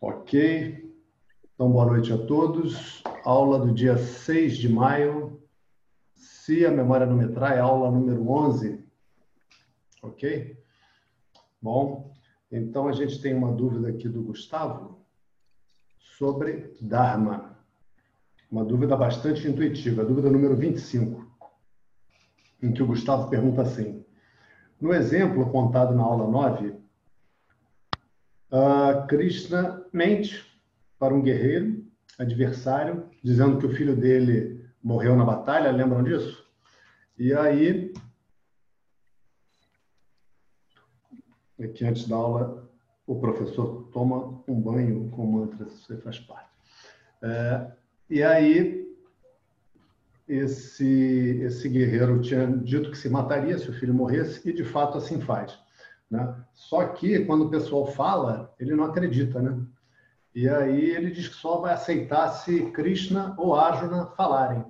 Ok. Então, boa noite a todos. Aula do dia 6 de maio. Se a memória não me trai, aula número 11. Ok? Bom, então a gente tem uma dúvida aqui do Gustavo sobre Dharma. Uma dúvida bastante intuitiva, dúvida número 25, em que o Gustavo pergunta assim: No exemplo contado na aula 9, uh, Krishna mente para um guerreiro adversário, dizendo que o filho dele morreu na batalha, lembram disso? E aí, aqui antes da aula, o professor toma um banho com mantras, isso aí faz parte. É, e aí, esse, esse guerreiro tinha dito que se mataria se o filho morresse, e de fato assim faz. Né? Só que, quando o pessoal fala, ele não acredita, né? E aí ele diz que só vai aceitar se Krishna ou Arjuna falarem.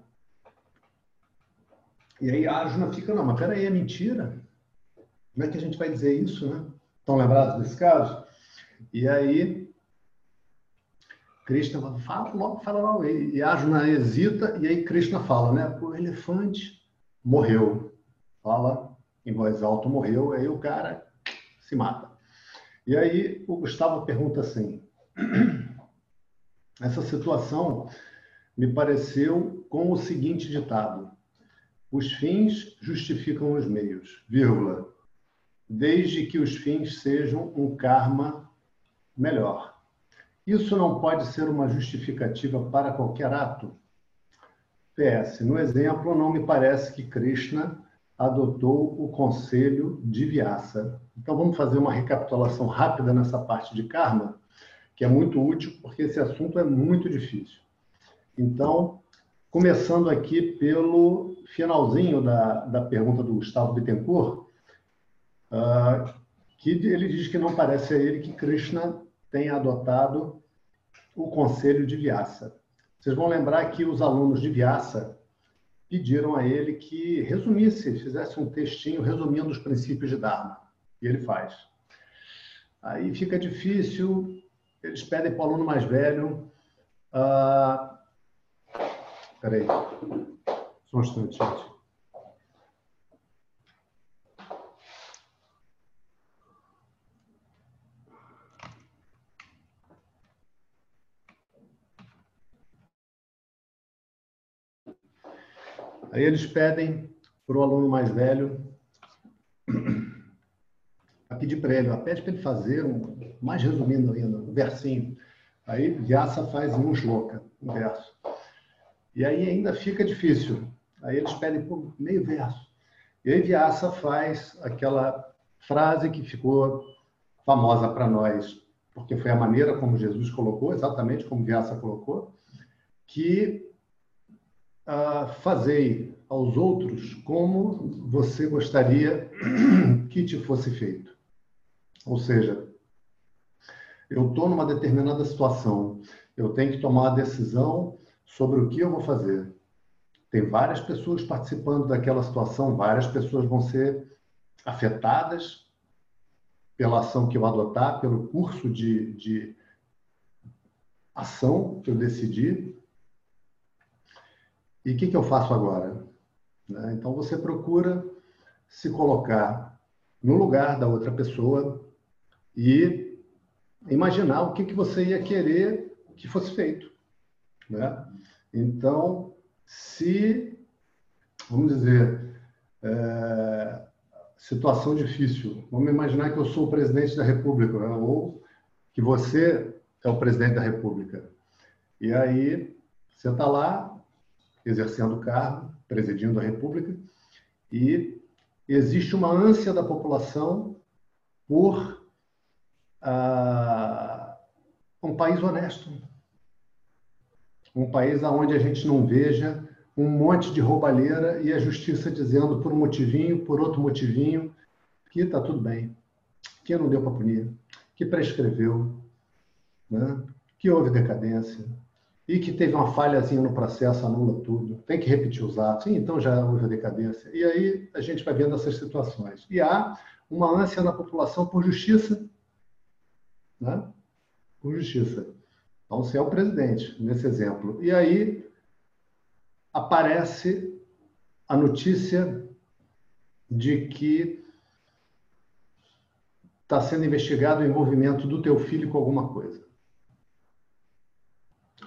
E aí Arjuna fica, não, mas peraí, é mentira. Como é que a gente vai dizer isso, né? Estão lembrados desse caso? E aí Krishna fala logo, fala logo. E Arjuna hesita, e aí Krishna fala, né? O elefante morreu. Fala em voz alta, morreu. Aí o cara se mata. E aí o Gustavo pergunta assim: essa situação me pareceu com o seguinte ditado: os fins justificam os meios, vírgula, desde que os fins sejam um karma melhor. Isso não pode ser uma justificativa para qualquer ato? PS, no exemplo, não me parece que Krishna adotou o conselho de Vyasa. Então vamos fazer uma recapitulação rápida nessa parte de karma, que é muito útil porque esse assunto é muito difícil. Então, começando aqui pelo finalzinho da, da pergunta do Gustavo Bittencourt, uh, que ele diz que não parece a ele que Krishna tenha adotado o conselho de Vyasa. Vocês vão lembrar que os alunos de Vyasa pediram a ele que resumisse, fizesse um textinho resumindo os princípios de Dharma. E ele faz. Aí fica difícil, eles pedem para o aluno mais velho. Uh... Peraí, só um instante, gente. Aí eles pedem para o aluno mais velho a pedir para ele, pede para ele fazer, um, mais resumindo ainda, um versinho. Aí Vyasa faz um shloka, um verso. E aí ainda fica difícil. Aí eles pedem por meio verso. E aí Vyasa faz aquela frase que ficou famosa para nós, porque foi a maneira como Jesus colocou, exatamente como Vyasa colocou, que fazei aos outros como você gostaria que te fosse feito. Ou seja, eu estou numa determinada situação, eu tenho que tomar a decisão sobre o que eu vou fazer. Tem várias pessoas participando daquela situação, várias pessoas vão ser afetadas pela ação que eu adotar, pelo curso de, de ação que eu decidi, e o que, que eu faço agora? Né? Então você procura se colocar no lugar da outra pessoa e imaginar o que, que você ia querer que fosse feito. Né? Então, se, vamos dizer, é, situação difícil, vamos imaginar que eu sou o presidente da República, né? ou que você é o presidente da República. E aí, você está lá, exercendo o cargo, presidindo a República, e existe uma ânsia da população por ah, um país honesto, um país onde a gente não veja um monte de roubalheira e a justiça dizendo por um motivinho, por outro motivinho, que está tudo bem, que não deu para punir, que prescreveu, né? que houve decadência, e que teve uma falhazinha no processo, anula tudo, tem que repetir os atos, então já houve a decadência. E aí a gente vai vendo essas situações. E há uma ânsia na população por justiça, né? com justiça. Então, você é o presidente, nesse exemplo. E aí aparece a notícia de que está sendo investigado o envolvimento do teu filho com alguma coisa.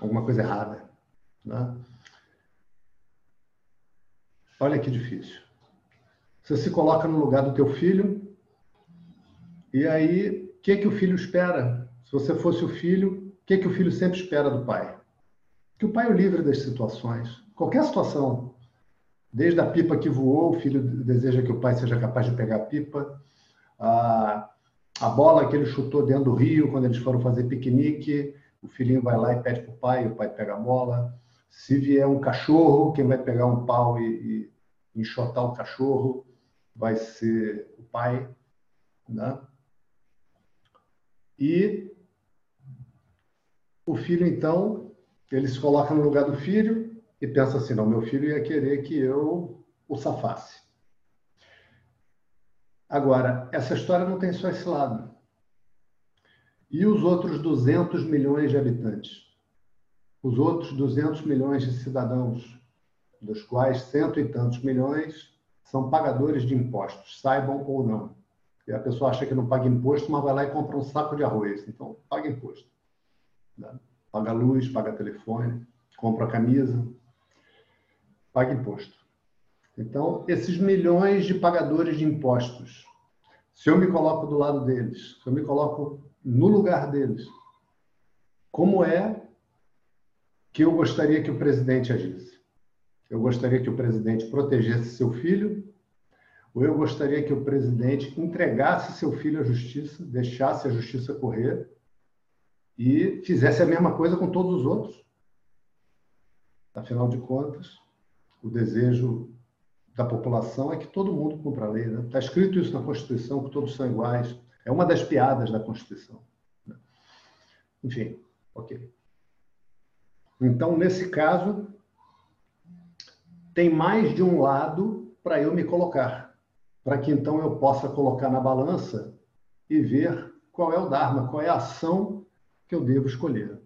Alguma coisa errada. Né? Olha que difícil. Você se coloca no lugar do teu filho e aí o que, que o filho espera? Se você fosse o filho, o que, que o filho sempre espera do pai? Que o pai o livre das situações. Qualquer situação. Desde a pipa que voou, o filho deseja que o pai seja capaz de pegar a pipa. A, a bola que ele chutou dentro do rio, quando eles foram fazer piquenique, o filhinho vai lá e pede para o pai, o pai pega a bola. Se vier um cachorro, quem vai pegar um pau e, e enxotar o cachorro vai ser o pai. Né? E o filho, então, ele se coloca no lugar do filho e pensa assim: não, meu filho ia querer que eu o safasse. Agora, essa história não tem só esse lado. E os outros 200 milhões de habitantes? Os outros 200 milhões de cidadãos, dos quais cento e tantos milhões são pagadores de impostos, saibam ou não. E a pessoa acha que não paga imposto, mas vai lá e compra um saco de arroz. Então, paga imposto. Né? Paga luz, paga telefone, compra camisa, paga imposto. Então, esses milhões de pagadores de impostos, se eu me coloco do lado deles, se eu me coloco no lugar deles, como é que eu gostaria que o presidente agisse? Eu gostaria que o presidente protegesse seu filho, ou eu gostaria que o presidente entregasse seu filho à justiça, deixasse a justiça correr e fizesse a mesma coisa com todos os outros. Afinal de contas, o desejo da população é que todo mundo cumpra a lei. Está né? Tá escrito isso na Constituição, que todos são iguais. É uma das piadas da Constituição. Né? Enfim, ok. Então, nesse caso, tem mais de um lado para eu me colocar para que então eu possa colocar na balança e ver qual é o Dharma, qual é a ação que eu devo escolher.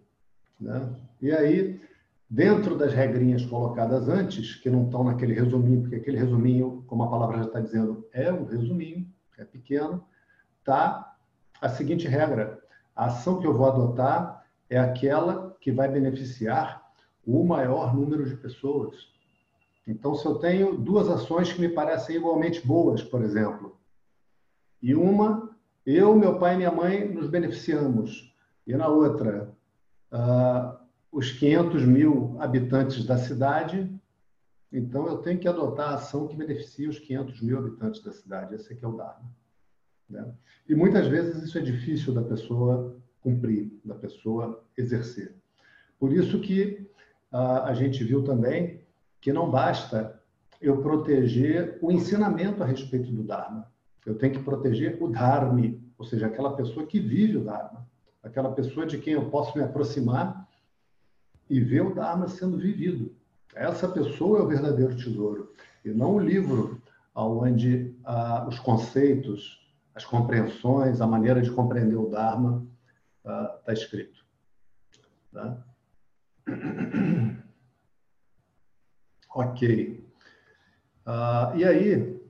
Né? E aí, dentro das regrinhas colocadas antes, que não estão naquele resuminho, porque aquele resuminho, como a palavra já está dizendo, é um resuminho, é pequeno, tá a seguinte regra: a ação que eu vou adotar é aquela que vai beneficiar o maior número de pessoas. Então, se eu tenho duas ações que me parecem igualmente boas, por exemplo, e uma, eu, meu pai e minha mãe nos beneficiamos, e na outra, uh, os 500 mil habitantes da cidade, então eu tenho que adotar a ação que beneficia os 500 mil habitantes da cidade. Esse aqui é o dado. Né? E muitas vezes isso é difícil da pessoa cumprir, da pessoa exercer. Por isso que uh, a gente viu também que não basta eu proteger o ensinamento a respeito do Dharma. Eu tenho que proteger o Dharma, ou seja, aquela pessoa que vive o Dharma, aquela pessoa de quem eu posso me aproximar e ver o Dharma sendo vivido. Essa pessoa é o verdadeiro tesouro, e não o livro onde ah, os conceitos, as compreensões, a maneira de compreender o Dharma está ah, escrito. Tá? Ok. Uh, e aí,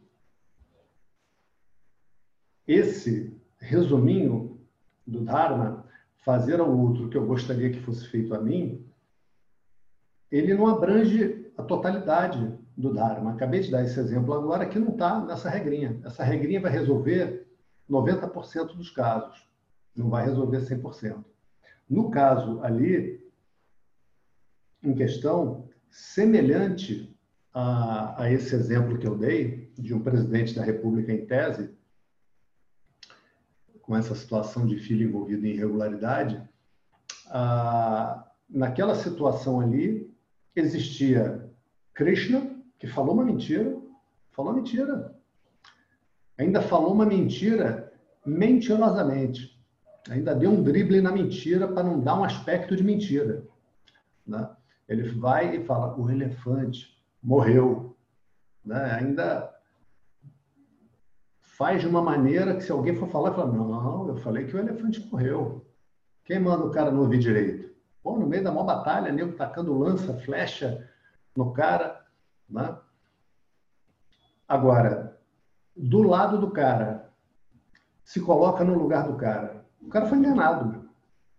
esse resuminho do Dharma, fazer ao outro que eu gostaria que fosse feito a mim, ele não abrange a totalidade do Dharma. Acabei de dar esse exemplo agora que não está nessa regrinha. Essa regrinha vai resolver 90% dos casos, não vai resolver 100%. No caso ali, em questão, semelhante a, a esse exemplo que eu dei, de um presidente da República em tese, com essa situação de filho envolvido em irregularidade, naquela situação ali existia Krishna, que falou uma mentira, falou mentira. Ainda falou uma mentira mentirosamente. Ainda deu um drible na mentira para não dar um aspecto de mentira. Né? Ele vai e fala: o elefante morreu. Né? Ainda faz de uma maneira que se alguém for falar, fala: não, eu falei que o elefante morreu. Quem manda o cara não ouvir direito? Pô, no meio da maior batalha, nego tacando lança, flecha no cara, né? Agora, do lado do cara, se coloca no lugar do cara. O cara foi enganado.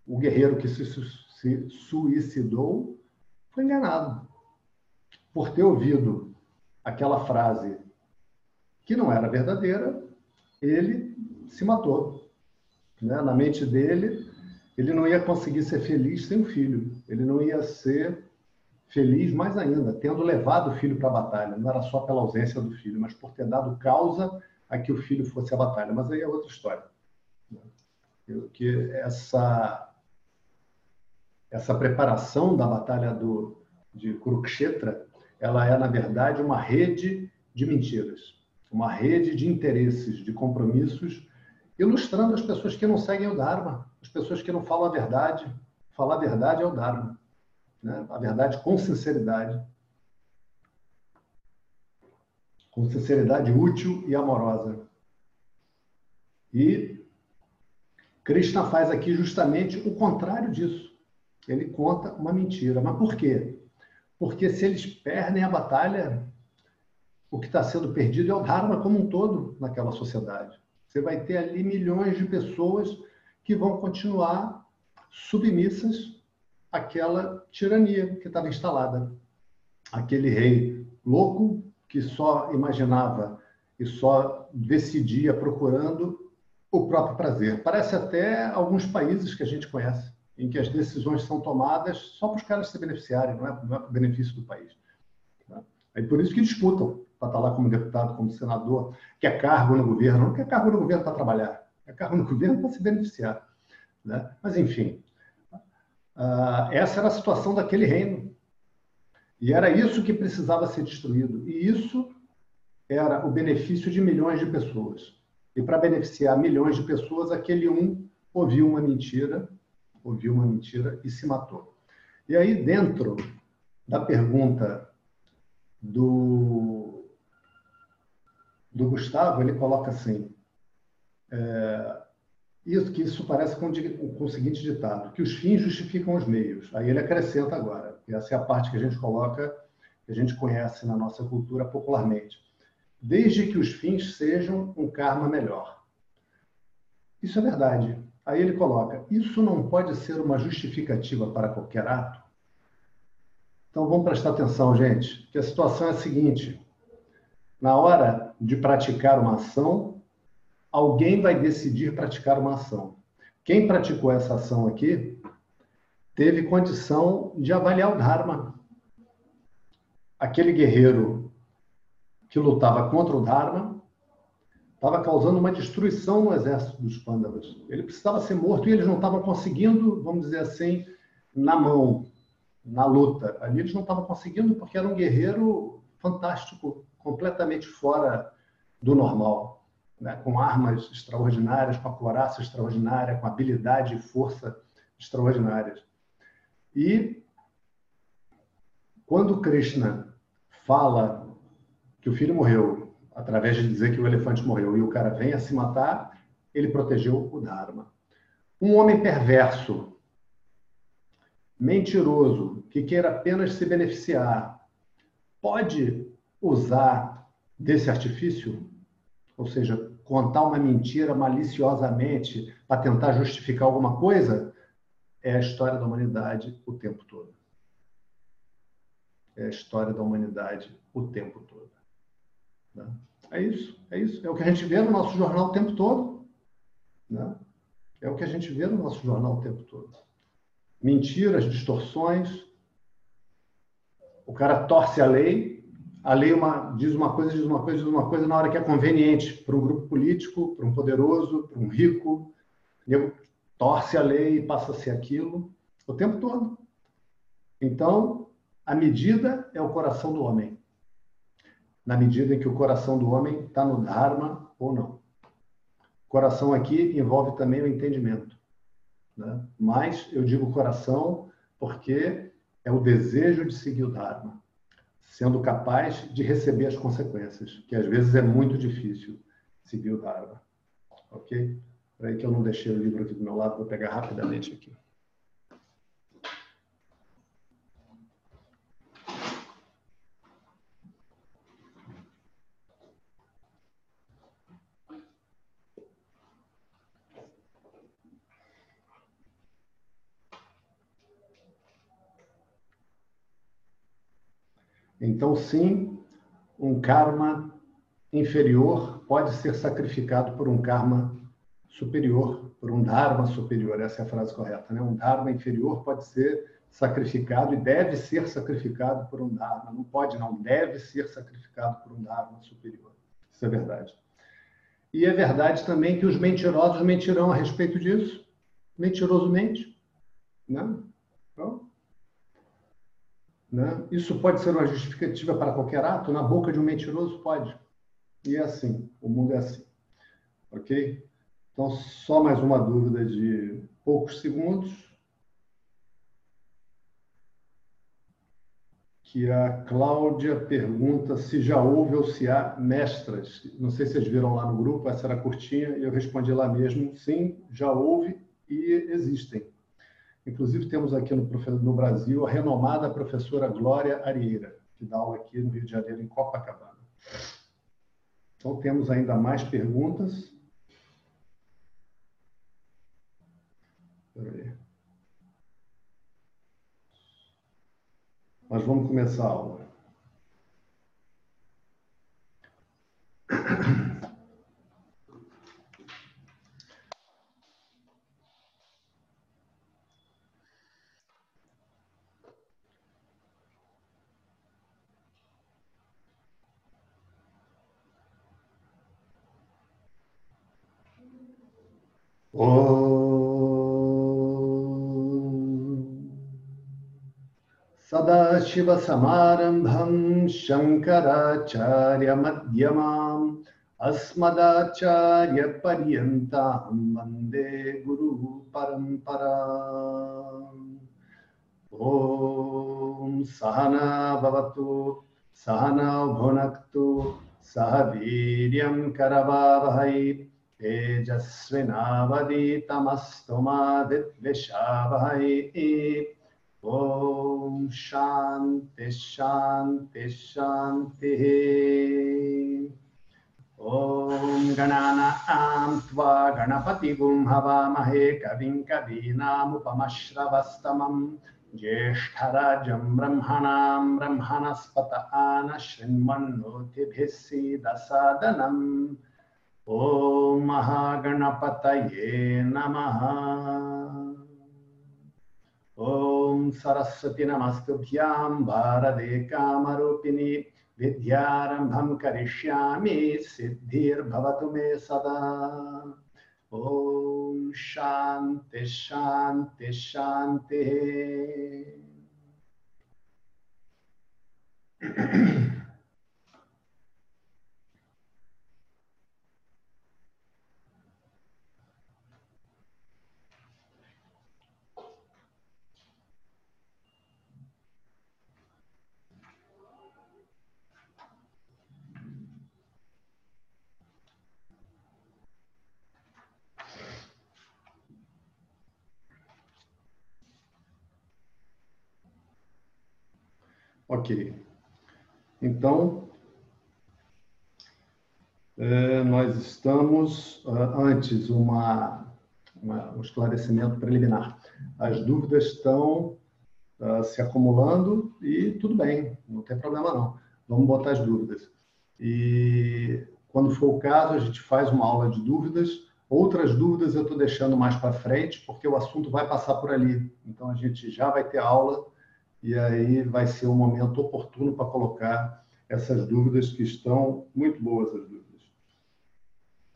O guerreiro que se, se suicidou foi enganado por ter ouvido aquela frase que não era verdadeira, ele se matou. Né? Na mente dele, ele não ia conseguir ser feliz sem o filho. Ele não ia ser feliz mais ainda, tendo levado o filho para a batalha. Não era só pela ausência do filho, mas por ter dado causa a que o filho fosse à batalha. Mas aí é outra história. Que essa essa preparação da batalha do, de Kurukshetra, ela é na verdade uma rede de mentiras, uma rede de interesses, de compromissos, ilustrando as pessoas que não seguem o Dharma, as pessoas que não falam a verdade. Falar a verdade é o Dharma né? a verdade com sinceridade, com sinceridade útil e amorosa. E Krishna faz aqui justamente o contrário disso. Ele conta uma mentira. Mas por quê? Porque se eles perdem a batalha, o que está sendo perdido é o Dharma como um todo naquela sociedade. Você vai ter ali milhões de pessoas que vão continuar submissas aquela tirania que estava instalada. Aquele rei louco que só imaginava e só decidia procurando o próprio prazer. Parece até alguns países que a gente conhece, em que as decisões são tomadas só para os caras se beneficiarem, não é, não é para o benefício do país. É por isso que disputam para estar lá como deputado, como senador, que é cargo no governo, não quer cargo no governo para trabalhar, é cargo no governo para se beneficiar. Né? Mas, enfim, Uh, essa era a situação daquele reino. E era isso que precisava ser destruído. E isso era o benefício de milhões de pessoas. E para beneficiar milhões de pessoas, aquele um ouviu uma mentira, ouviu uma mentira e se matou. E aí, dentro da pergunta do, do Gustavo, ele coloca assim: é, isso que isso parece com, com, o seguinte ditado, que os fins justificam os meios. Aí ele acrescenta agora, e essa é a parte que a gente coloca, que a gente conhece na nossa cultura popularmente. Desde que os fins sejam um karma melhor. Isso é verdade. Aí ele coloca, isso não pode ser uma justificativa para qualquer ato? Então vamos prestar atenção, gente, que a situação é a seguinte: na hora de praticar uma ação, alguém vai decidir praticar uma ação. Quem praticou essa ação aqui teve condição de avaliar o Dharma. Aquele guerreiro que lutava contra o Dharma estava causando uma destruição no exército dos Pandavas. Ele precisava ser morto e eles não estavam conseguindo, vamos dizer assim, na mão, na luta. Ali eles não estavam conseguindo porque era um guerreiro fantástico, completamente fora do normal né, com armas extraordinárias, com a coraça extraordinária, com habilidade e força extraordinárias. E quando Krishna fala que o filho morreu, através de dizer que o elefante morreu, e o cara vem a se matar, ele protegeu o Dharma. Um homem perverso, mentiroso, que queira apenas se beneficiar, pode usar desse artifício? Ou seja, contar uma mentira maliciosamente para tentar justificar alguma coisa, é a história da humanidade o tempo todo. É a história da humanidade o tempo todo. Né? É isso, é isso. É o que a gente vê no nosso jornal o tempo todo. Né? É o que a gente vê no nosso jornal o tempo todo. Mentiras, distorções. O cara torce a lei a lei uma, diz uma coisa, diz uma coisa, diz uma coisa na hora que é conveniente para um grupo político, para um poderoso, para um rico. Torce a lei e passa a ser aquilo o tempo todo. Então, a medida é o coração do homem. Na medida em que o coração do homem está no Dharma ou não. Coração aqui envolve também o entendimento. Né? Mas eu digo coração porque é o desejo de seguir o Dharma sendo capaz de receber as consequências, que às vezes é muito difícil seguir o Dharma. Ok? Peraí que eu não deixei o livro aqui do meu lado, vou pegar rapidamente aqui. Então, sim, um karma inferior pode ser sacrificado por um karma superior, por um dharma superior. Essa é a frase correta, né? Um dharma inferior pode ser sacrificado e deve ser sacrificado por um dharma. Não pode, não, deve ser sacrificado por um dharma superior. Isso é verdade. E é verdade também que os mentirosos mentirão a respeito disso. Mentiroso mente. Né? Né? Isso pode ser uma justificativa para qualquer ato? Na boca de um mentiroso? Pode. E é assim, o mundo é assim. Ok? Então, só mais uma dúvida de poucos segundos. Que a Cláudia pergunta se já houve ou se há mestras. Não sei se vocês viram lá no grupo, essa era curtinha, e eu respondi lá mesmo: sim, já houve e existem. Inclusive, temos aqui no, no Brasil a renomada professora Glória Arieira, que dá aula aqui no Rio de Janeiro, em Copacabana. Então, temos ainda mais perguntas. Mas vamos começar a aula. सदाशिवसमारम्भं शङ्कराचार्यमध्यमाम् अस्मदाचार्यपर्यन्तां वंदे गुरुपरम्परा ॐ सहना भवतु सहना भुनक्तु सह वीर्यं करवावहै। तेजस्विनावदीतमस्तु मा विद्विषावहै ॐ शान्ति शान्ति, शान्तिः। ॐ गणानां त्वा गणपतिगुं हवामहे कविं कवीनामुपमश्रवस्तमम् ज्येष्ठराजं ब्रह्मणां ब्रह्मणस्पत आन शृण्वन्नोतिभिः सीदसादनम्। ॐ महागणपतये नमः। ॐ सरस्वती नमस्तुभ्यां भारते कामरूपिणि विद्यारम्भं करिष्यामि, सिद्धिर्भवतु मे सदा। ॐ शान्ति शान्ति, शान्तिः। Ok. Então, é, nós estamos, uh, antes, uma, uma, um esclarecimento preliminar. As dúvidas estão uh, se acumulando e tudo bem, não tem problema não. Vamos botar as dúvidas. E quando for o caso, a gente faz uma aula de dúvidas. Outras dúvidas eu estou deixando mais para frente, porque o assunto vai passar por ali. Então, a gente já vai ter aula e aí vai ser um momento oportuno para colocar essas dúvidas que estão muito boas as dúvidas.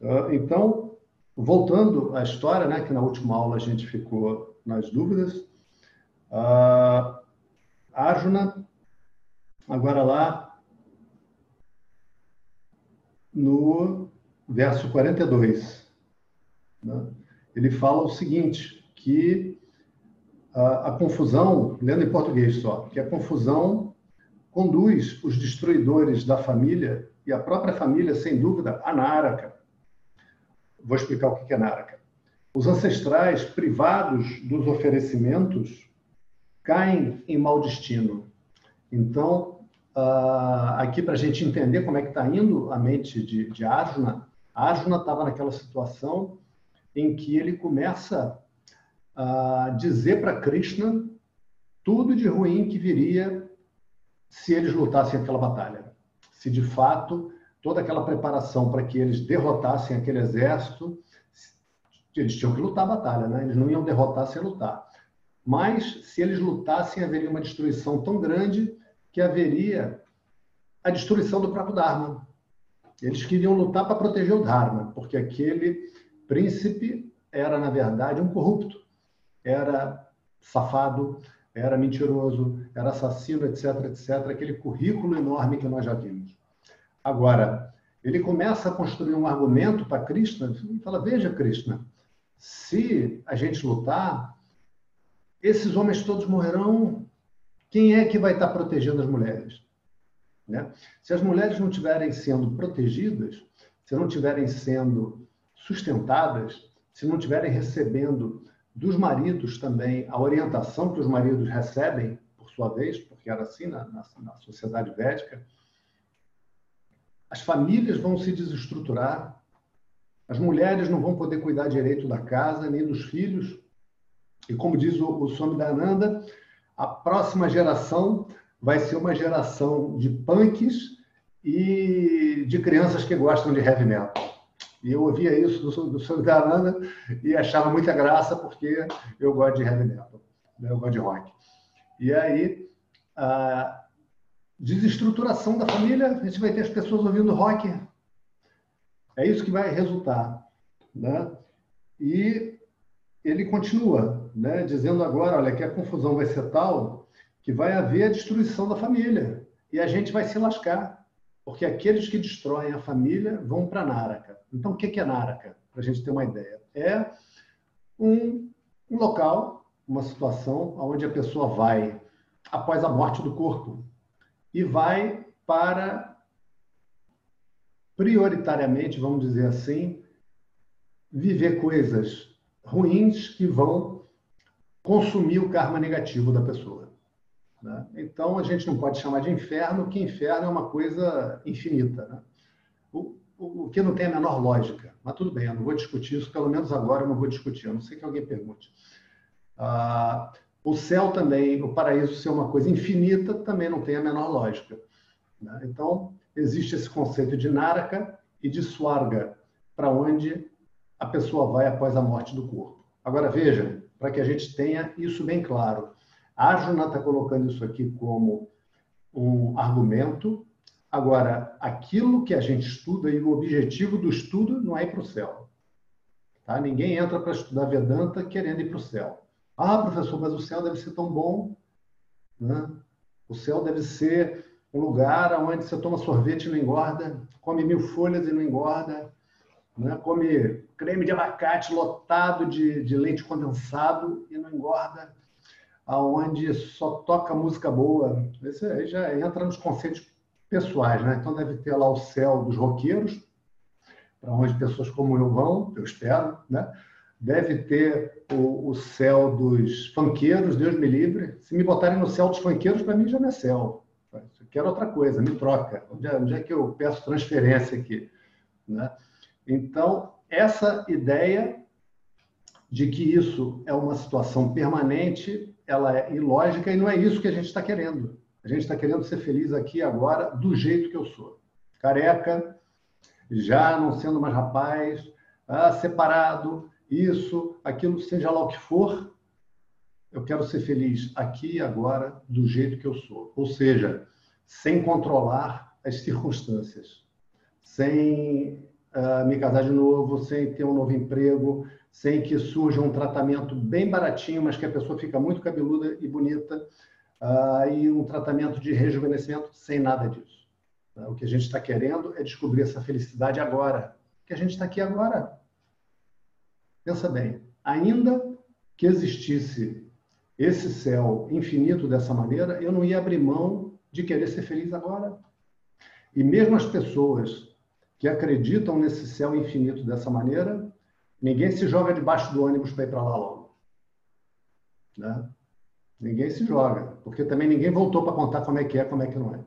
Ah, então, voltando à história, né, que na última aula a gente ficou nas dúvidas, a Arjuna, agora lá no verso 42, né, ele fala o seguinte, que a, a confusão, lendo em português só, que a confusão conduz os destruidores da família e a própria família, sem dúvida, a Náraka. Vou explicar o que é Náraka. os ancestrais, privados dos oferecimentos, caem em mau destino. Então, aqui para a gente entender como é que está indo a mente de, de Arjuna, Arjuna estava naquela situação em que ele começa a dizer para Krishna tudo de ruim que viria se eles lutassem aquela batalha. Se de fato toda aquela preparação para que eles derrotassem aquele exército, eles tinham que lutar a batalha, né? Eles não iam derrotar sem lutar. Mas se eles lutassem, haveria uma destruição tão grande que haveria a destruição do próprio Dharma. Eles queriam lutar para proteger o Dharma, porque aquele príncipe era, na verdade, um corrupto. Era safado, era mentiroso, era assassino, etc, etc. Aquele currículo enorme que nós já vimos. Agora, ele começa a construir um argumento para Krishna e fala: Veja, Krishna, se a gente lutar, esses homens todos morrerão. Quem é que vai estar protegendo as mulheres? Né? Se as mulheres não estiverem sendo protegidas, se não estiverem sendo sustentadas, se não estiverem recebendo dos maridos também a orientação que os maridos recebem, por sua vez, porque era assim na, na, na sociedade védica, as famílias vão se desestruturar, as mulheres não vão poder cuidar direito da casa nem dos filhos. E como diz o, o Swami Dananda, a próxima geração vai ser uma geração de punks e de crianças que gostam de heavy metal. E eu ouvia isso do, do Swami Dananda e achava muita graça porque eu gosto de heavy metal, né? eu gosto de rock. E aí, a desestruturação da família, a gente vai ter as pessoas ouvindo rock. É isso que vai resultar. Né? E ele continua, né, dizendo agora, olha, que a confusão vai ser tal que vai haver a destruição da família e a gente vai se lascar, porque aqueles que destroem a família vão para Naraka. Então, o que é Naraka? Para a gente ter uma ideia, é um, um local, uma situação onde a pessoa vai após a morte do corpo e vai para prioritariamente, vamos dizer assim, viver coisas ruins que vão consumir o karma negativo da pessoa. Né? Então, a gente não pode chamar de inferno, que inferno é uma coisa infinita. Né? O, o, o, que não tem a menor lógica. Mas tudo bem, eu não vou discutir isso, pelo menos agora eu não vou discutir, a não sei que alguém pergunte. Ah, o céu também, o paraíso ser uma coisa infinita, também não tem a menor lógica. Né? Então, existe esse conceito de Naraka e de Swarga, para onde a pessoa vai após a morte do corpo. Agora, veja, para que a gente tenha isso bem claro. A Arjuna está colocando isso aqui como um argumento. Agora, aquilo que a gente estuda e o objetivo do estudo não é ir para o céu. Tá? Ninguém entra para estudar Vedanta querendo ir para o céu. Ah, professor, mas o céu deve ser tão bom. Né? O céu deve ser um lugar onde você toma sorvete e não engorda, come mil folhas e não engorda, né? come creme de abacate lotado de, de leite condensado e não engorda, aonde só toca música boa. Esse aí já entra nos conceitos pessoais, né? Então deve ter lá o céu dos roqueiros, para onde pessoas como eu vão, eu espero, né? Deve ter o, o céu dos fanqueiros, Deus me livre. Se me botarem no céu dos fanqueiros, para mim já não é céu. Eu quero outra coisa, me troca. Onde é, onde é que eu peço transferência aqui? Né? Então, essa ideia de que isso é uma situação permanente, ela é ilógica e não é isso que a gente está querendo. A gente está querendo ser feliz aqui agora do jeito que eu sou. Careca, já não sendo mais rapaz, ah, separado, isso, aquilo, seja lá o que for, eu quero ser feliz aqui agora do jeito que eu sou. Ou seja, sem controlar as circunstâncias, sem uh, me casar de novo, sem ter um novo emprego, sem que surja um tratamento bem baratinho, mas que a pessoa fica muito cabeluda e bonita, uh, e um tratamento de rejuvenescimento, sem nada disso. Uh, o que a gente está querendo é descobrir essa felicidade agora, que a gente está aqui agora. Pensa bem, ainda que existisse esse céu infinito dessa maneira, eu não ia abrir mão de querer ser feliz agora. E mesmo as pessoas que acreditam nesse céu infinito dessa maneira, ninguém se joga debaixo do ônibus para ir para lá logo. Né? Ninguém se joga, porque também ninguém voltou para contar como é que é, como é que não é.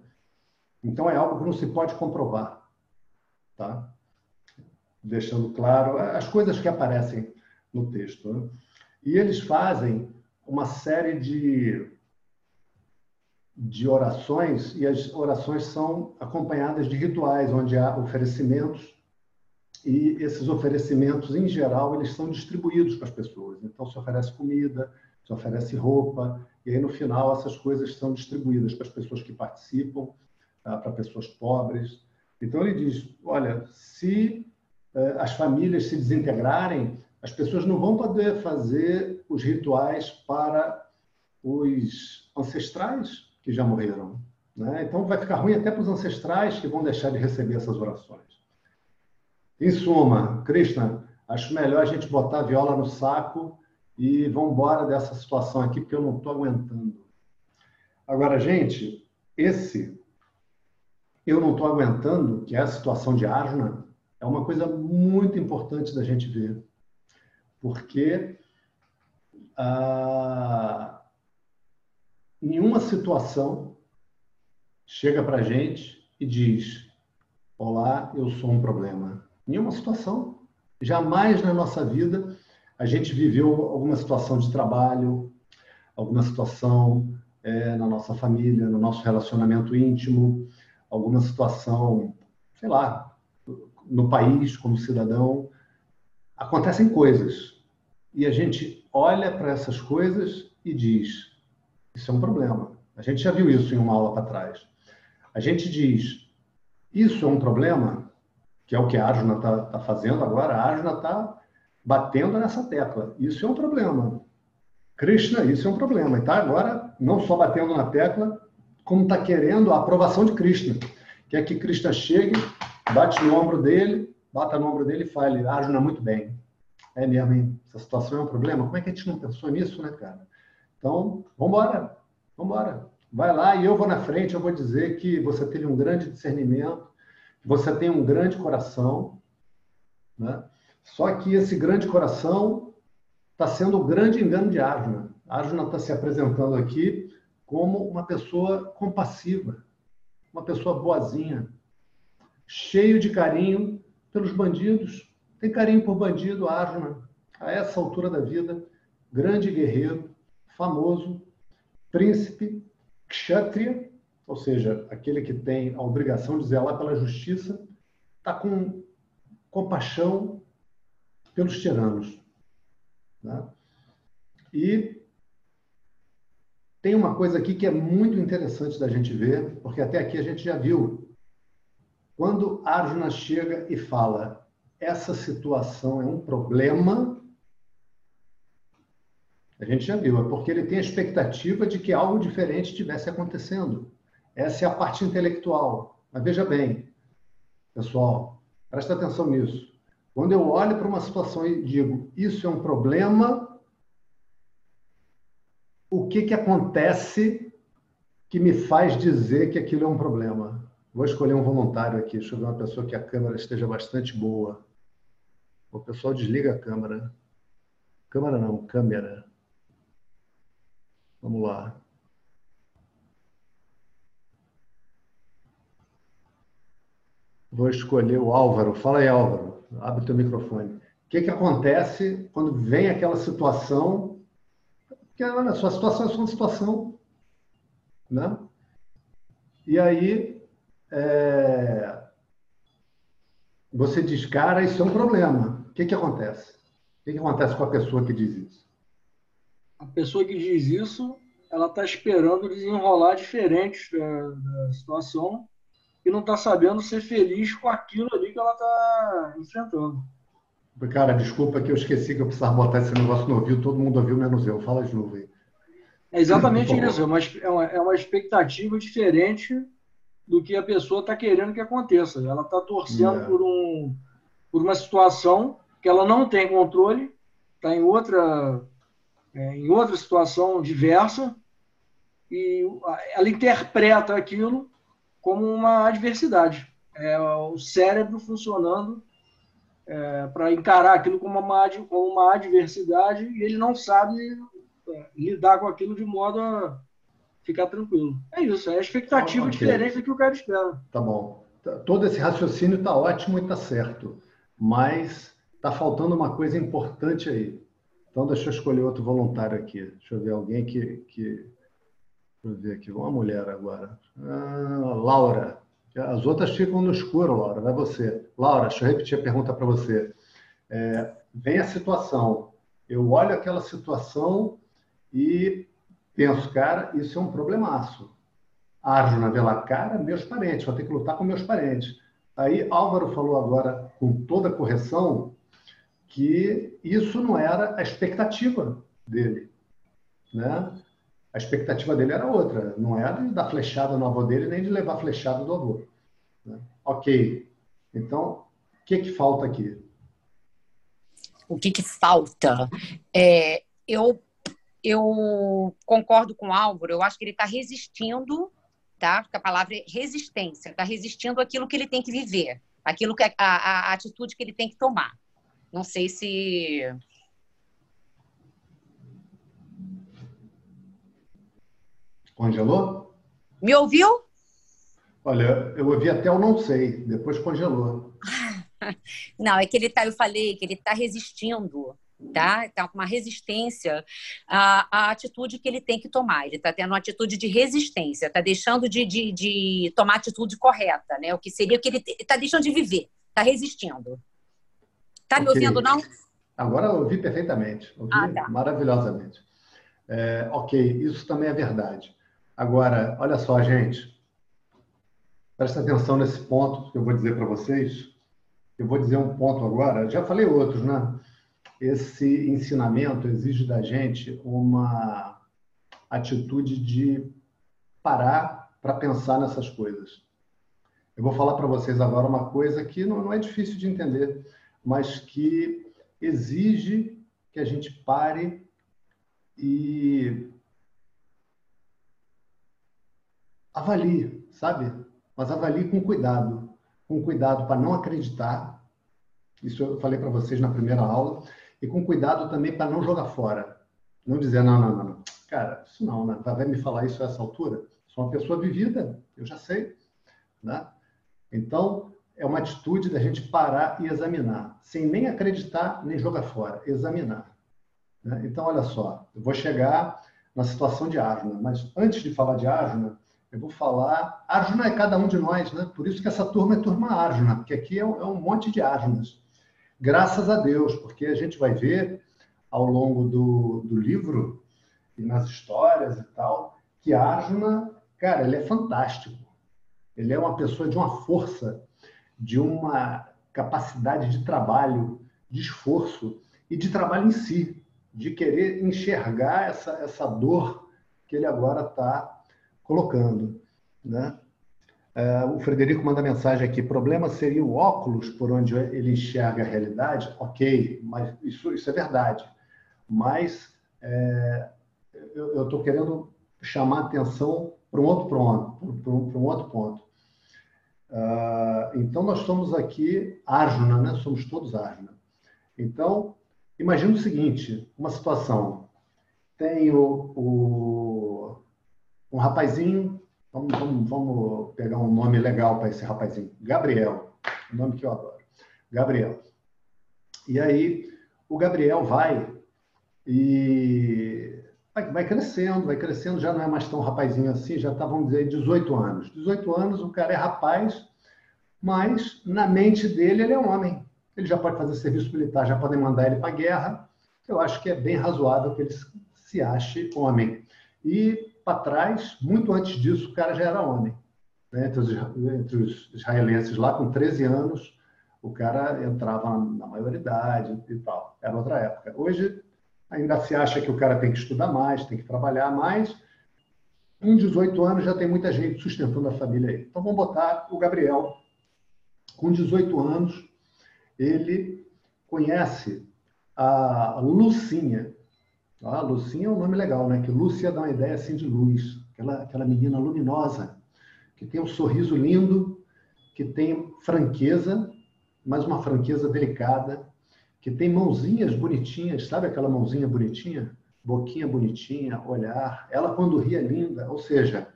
Então é algo que não se pode comprovar, tá? Deixando claro as coisas que aparecem no texto. Né? E eles fazem uma série de de orações e as orações são acompanhadas de rituais onde há oferecimentos e esses oferecimentos em geral eles são distribuídos para as pessoas então se oferece comida se oferece roupa e aí no final essas coisas são distribuídas para as pessoas que participam tá? para pessoas pobres então ele diz olha se eh, as famílias se desintegrarem as pessoas não vão poder fazer os rituais para os ancestrais que já morreram. Né? Então vai ficar ruim até para os ancestrais que vão deixar de receber essas orações. Em suma, Krishna, acho melhor a gente botar a viola no saco e vamos embora dessa situação aqui, porque eu não estou aguentando. Agora, gente, esse eu não estou aguentando, que é a situação de Arjuna, é uma coisa muito importante da gente ver. Porque ah, nenhuma situação chega para a gente e diz: Olá, eu sou um problema. Nenhuma situação. Jamais na nossa vida a gente viveu alguma situação de trabalho, alguma situação é, na nossa família, no nosso relacionamento íntimo, alguma situação, sei lá, no país como cidadão. Acontecem coisas e a gente olha para essas coisas e diz: isso é um problema. A gente já viu isso em uma aula para trás. A gente diz, isso é um problema, que é o que a Arjuna está tá fazendo agora. A Arjuna está batendo nessa tecla. Isso é um problema. Krishna, isso é um problema. E está agora não só batendo na tecla, como está querendo a aprovação de Krishna. Quer que Krishna chegue, bate no ombro dele, bata no ombro dele e fale, Arjuna, muito bem. É mesmo, hein? Essa situação é um problema. Como é que a gente não pensou nisso, né, cara? Então, vamos embora. Vai lá e eu vou na frente, eu vou dizer que você teve um grande discernimento, você tem um grande coração, né? Só que esse grande coração está sendo o grande engano de Arjuna. Arjuna está se apresentando aqui como uma pessoa compassiva, uma pessoa boazinha, cheio de carinho pelos bandidos. Tem carinho por bandido, Arjuna, a essa altura da vida, grande guerreiro, famoso, príncipe, kshatriya, ou seja, aquele que tem a obrigação de zelar pela justiça, está com compaixão pelos tiranos. Né? E tem uma coisa aqui que é muito interessante da gente ver, porque até aqui a gente já viu. Quando Arjuna chega e fala, essa situação é um problema, a gente já viu, é porque ele tem a expectativa de que algo diferente estivesse acontecendo. Essa é a parte intelectual. Mas veja bem, pessoal, presta atenção nisso. Quando eu olho para uma situação e digo, isso é um problema, o que, que acontece que me faz dizer que aquilo é um problema? Vou escolher um voluntário aqui. Deixa eu ver uma pessoa que a câmera esteja bastante boa. O pessoal desliga a câmera. Câmera não, câmera. Vamos lá. Vou escolher o Álvaro. Fala aí, Álvaro. Abre teu microfone. O que, que acontece quando vem aquela situação? Porque olha, a sua situação é sua situação. Né? E aí, é... você diz, cara, isso é um problema. O que, que acontece? O que, que acontece com a pessoa que diz isso? a pessoa que diz isso, ela está esperando desenrolar diferente da, da situação e não está sabendo ser feliz com aquilo ali que ela está enfrentando. Cara, desculpa que eu esqueci que eu precisava botar esse negócio no ouvido, todo mundo ouviu menos eu. Fala de novo aí. É exatamente isso, é uma, é, uma, é uma expectativa diferente do que a pessoa está querendo que aconteça. Ela está torcendo é. por, um, por uma situação que ela não tem controle, está em outra é, em outra situação diversa, e ela interpreta aquilo como uma adversidade. É o cérebro funcionando é, para encarar aquilo como uma, como uma adversidade e ele não sabe é, lidar com aquilo de modo a ficar tranquilo. É isso, é a expectativa okay. diferente do que o cara espera. Tá bom. Todo esse raciocínio está ótimo e está certo, mas está faltando uma coisa importante aí. Então, deixa eu escolher outro voluntário aqui. Deixa eu ver alguém que. que... Deixa eu ver aqui, uma mulher agora. Ah, Laura. As outras ficam no escuro, Laura, vai você. Laura, deixa eu repetir a pergunta para você. É, vem a situação. Eu olho aquela situação e penso, cara, isso é um problemaço. Arjuna vê lá, cara, meus parentes, vou ter que lutar com meus parentes. Aí Álvaro falou agora, com toda a correção, que isso não era a expectativa dele. Né? A expectativa dele era outra, não era de dar flechada no avô dele, nem de levar flechada do avô. Né? Ok. Então, o que, que falta aqui? O que, que falta? É, eu, eu concordo com o Álvaro, eu acho que ele está resistindo, tá? Porque a palavra é resistência, está resistindo àquilo que ele tem que viver, aquilo que a, a, a atitude que ele tem que tomar. Não sei se Congelou? Me ouviu? Olha, eu ouvi até o não sei, depois congelou. não, é que ele tá, eu falei que ele está resistindo, tá? Tá com uma resistência à, à, atitude que ele tem que tomar. Ele está tendo uma atitude de resistência, está deixando de, de, de, tomar a atitude correta, né? O que seria que ele está deixando de viver, está resistindo. Está okay. me ouvindo, não? Agora eu ouvi perfeitamente, ouvi ah, tá. maravilhosamente. É, ok, isso também é verdade. Agora, olha só, gente. Presta atenção nesse ponto que eu vou dizer para vocês. Eu vou dizer um ponto agora. Já falei outros, né? Esse ensinamento exige da gente uma atitude de parar para pensar nessas coisas. Eu vou falar para vocês agora uma coisa que não, não é difícil de entender, mas que exige que a gente pare e avalie, sabe? Mas avalie com cuidado, com cuidado para não acreditar. Isso eu falei para vocês na primeira aula e com cuidado também para não jogar fora, não dizer não, não, não, cara, isso não, né? vai me falar isso a essa altura. Sou uma pessoa vivida, eu já sei, né? Então é uma atitude da gente parar e examinar, sem nem acreditar nem jogar fora, examinar. Né? Então olha só, eu vou chegar na situação de Arjuna, mas antes de falar de Arjuna, eu vou falar. Arjuna é cada um de nós, né? Por isso que essa turma é turma Arjuna, porque aqui é um, é um monte de Arjunas. Graças a Deus, porque a gente vai ver ao longo do, do livro e nas histórias e tal, que Arjuna, cara, ele é fantástico. Ele é uma pessoa de uma força, de uma capacidade de trabalho, de esforço e de trabalho em si, de querer enxergar essa, essa dor que ele agora está colocando. Né? É, o Frederico manda mensagem aqui: problema seria o óculos por onde ele enxerga a realidade? Ok, mas isso, isso é verdade. Mas é, eu estou querendo chamar atenção para um outro ponto. Para um, um outro ponto. Uh, então, nós somos aqui Arjuna, né? somos todos Arjuna. Então, imagine o seguinte: uma situação. Tem o, o um rapazinho, vamos, vamos, vamos pegar um nome legal para esse rapazinho, Gabriel, um nome que eu adoro, Gabriel. E aí o Gabriel vai e vai, vai crescendo, vai crescendo, já não é mais tão rapazinho assim, já está, vamos dizer, 18 anos. 18 anos, o cara é rapaz, mas na mente dele ele é um homem. Ele já pode fazer serviço militar, já podem mandar ele para a guerra. Eu acho que é bem razoável que ele se ache homem. E para trás, muito antes disso, o cara já era homem. Né? Entre, os, entre, os, israelenses lá, com 13 anos, o cara entrava na maioridade e tal. Era outra época. Hoje, ainda se acha que o cara tem que estudar mais, tem que trabalhar mais. Com 18 anos, já tem muita gente sustentando a família aí. Então, vamos botar o Gabriel. Com 18 anos, ele conhece a Lucinha, ah, Lucinha é um nome legal, né? Que Lúcia dá uma ideia assim de luz, aquela, aquela menina luminosa, que tem um sorriso lindo, que tem franqueza, mas uma franqueza delicada, que tem mãozinhas bonitinhas, sabe aquela mãozinha bonitinha? Boquinha bonitinha, olhar. Ela, quando ri, é linda. Ou seja,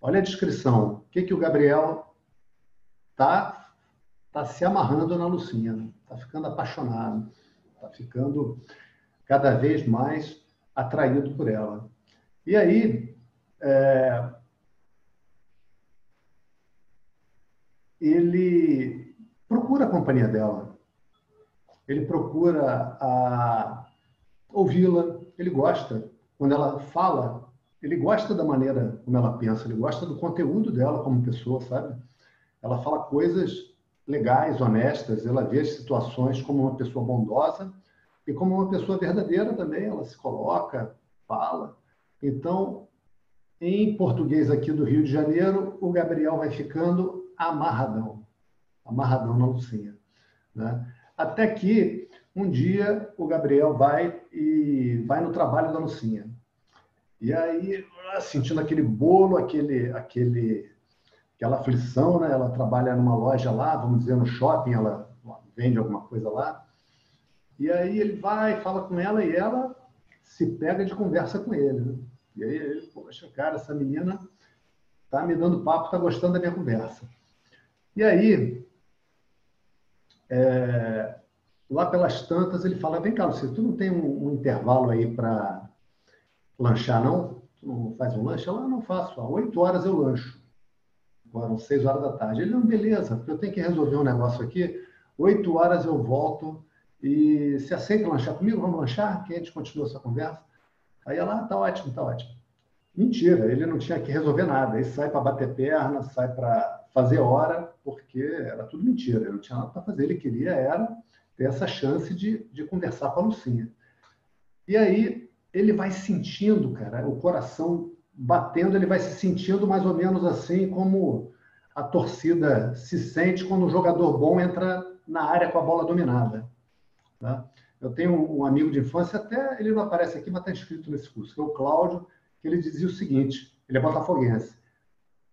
olha a descrição. O que, que o Gabriel tá, tá se amarrando na Lucinha, está ficando apaixonado, está ficando cada vez mais atraído por ela. E aí, é, ele procura a companhia dela, ele procura a ouvi-la, ele gosta. Quando ela fala, ele gosta da maneira como ela pensa, ele gosta do conteúdo dela como pessoa, sabe? Ela fala coisas legais, honestas, ela vê as situações como uma pessoa bondosa e como uma pessoa verdadeira também, ela se coloca, fala. Então, em português aqui do Rio de Janeiro, o Gabriel vai ficando amarradão, amarradão na Lucinha. Né? Até que um dia o Gabriel vai e vai no trabalho da Lucinha. E aí, sentindo aquele bolo, aquele, aquele aquela aflição, né? Ela trabalha numa loja lá, vamos dizer, no shopping, ela vende alguma coisa lá. E aí ele vai, fala com ela e ela se pega de conversa com ele. Né? E aí ele, poxa, cara, essa menina tá me dando papo, tá gostando da minha conversa. E aí, é, lá pelas tantas, ele fala, vem cá, você, tu não tem um, um intervalo aí para lanchar, não? Tu não faz um lanche? Ela, não faço. Às oito horas eu lancho eram seis horas da tarde. Ele, não, beleza, eu tenho que resolver um negócio aqui, oito horas eu volto e se aceita lanchar comigo? Vamos lanchar? Que a gente continua essa conversa. Aí ela, ah, tá ótimo, tá ótimo. Mentira, ele não tinha que resolver nada. Ele sai para bater perna, sai para fazer hora, porque era tudo mentira. Ele não tinha nada para fazer. Ele queria era ter essa chance de, de conversar com a Lucinha. E aí ele vai sentindo, cara, o coração batendo, ele vai se sentindo mais ou menos assim como a torcida se sente quando um jogador bom entra na área com a bola dominada. Tá? Eu tenho um amigo de infância, até ele não aparece aqui, mas está escrito nesse curso, que é o Cláudio, que ele dizia o seguinte: ele é botafoguense.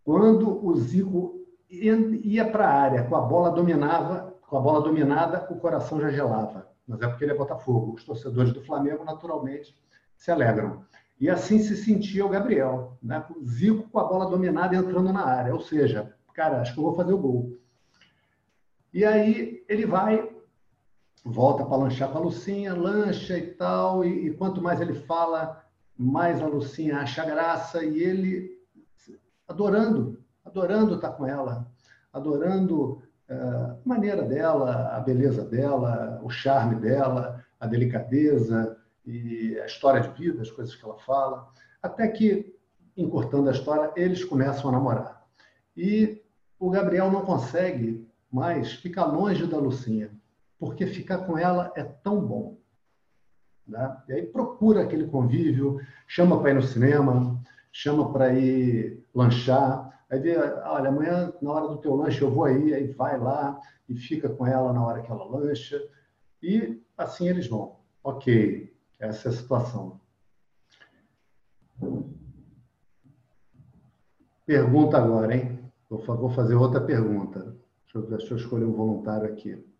Quando o Zico ia para a área com a bola dominava, com a bola dominada, o coração já gelava. Mas é porque ele é Botafogo. Os torcedores do Flamengo, naturalmente, se alegram. E assim se sentia o Gabriel, né? o Zico com a bola dominada entrando na área. Ou seja, cara, acho que eu vou fazer o gol. E aí ele vai, volta para lanchar com a Lucinha, lancha e tal, e, e, quanto mais ele fala, mais a Lucinha acha graça, e ele adorando, adorando estar com ela, adorando uh, a maneira dela, a beleza dela, o charme dela, a delicadeza, e a história de vida, as coisas que ela fala, até que, encurtando a história, eles começam a namorar. E o Gabriel não consegue mais ficar longe da Lucinha, porque ficar com ela é tão bom. Né? E aí procura aquele convívio, chama para ir no cinema, chama para ir lanchar, aí vê, olha, amanhã na hora do teu lanche eu vou aí, aí vai lá e fica com ela na hora que ela lancha, e assim eles vão. Ok, essa é a situação. Pergunta agora, hein? Vou fazer outra pergunta. Deixa eu, deixa eu escolher um voluntário aqui.